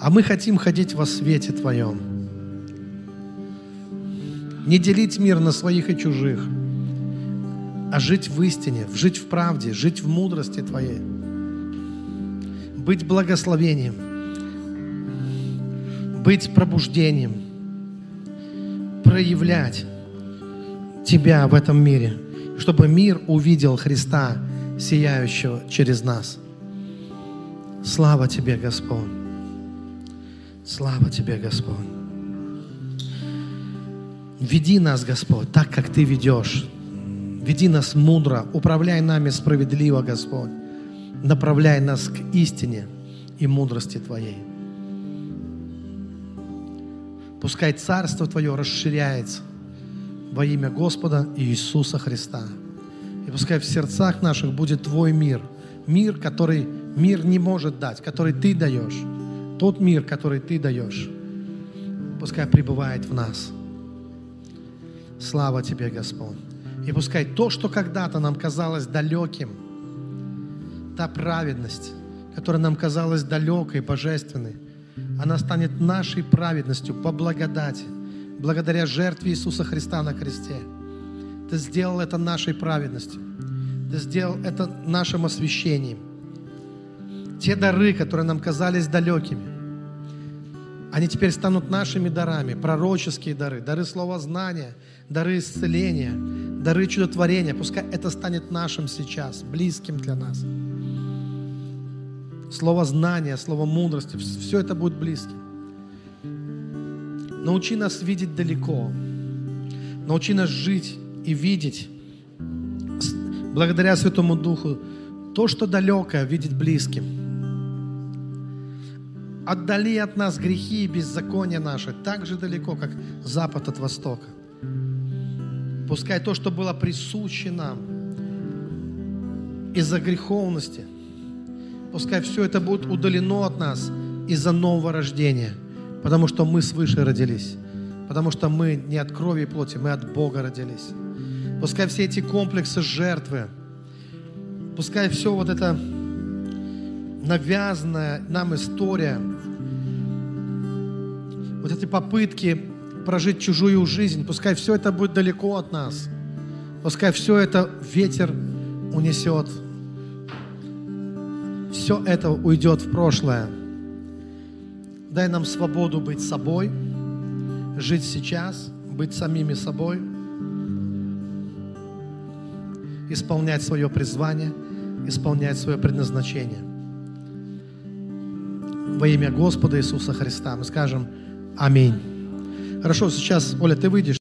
А мы хотим ходить во свете Твоем. Не делить мир на своих и чужих, а жить в истине, жить в правде, жить в мудрости Твоей. Быть благословением, быть пробуждением, проявлять Тебя в этом мире – чтобы мир увидел Христа, сияющего через нас. Слава Тебе, Господь. Слава Тебе, Господь. Веди нас, Господь, так, как Ты ведешь. Веди нас мудро, управляй нами справедливо, Господь. Направляй нас к истине и мудрости Твоей. Пускай Царство Твое расширяется – во имя Господа Иисуса Христа. И пускай в сердцах наших будет Твой мир. Мир, который мир не может дать, который Ты даешь. Тот мир, который Ты даешь, пускай пребывает в нас. Слава Тебе, Господь. И пускай то, что когда-то нам казалось далеким, та праведность, которая нам казалась далекой, божественной, она станет нашей праведностью по благодати, благодаря жертве Иисуса Христа на кресте. Ты сделал это нашей праведностью. Ты сделал это нашим освящением. Те дары, которые нам казались далекими, они теперь станут нашими дарами, пророческие дары, дары слова знания, дары исцеления, дары чудотворения. Пускай это станет нашим сейчас, близким для нас. Слово знания, слово мудрости, все это будет близким. Научи нас видеть далеко. Научи нас жить и видеть, благодаря Святому Духу, то, что далекое, видеть близким. Отдали от нас грехи и беззакония наши так же далеко, как запад от востока. Пускай то, что было присуще нам из-за греховности, пускай все это будет удалено от нас из-за нового рождения, потому что мы свыше родились, потому что мы не от крови и плоти, мы от Бога родились. Пускай все эти комплексы жертвы, пускай все вот это навязанная нам история, вот эти попытки прожить чужую жизнь, пускай все это будет далеко от нас. Пускай все это ветер унесет. Все это уйдет в прошлое. Дай нам свободу быть собой, жить сейчас, быть самими собой, исполнять свое призвание, исполнять свое предназначение. Во имя Господа Иисуса Христа мы скажем Аминь. Хорошо, сейчас, Оля, ты выйдешь.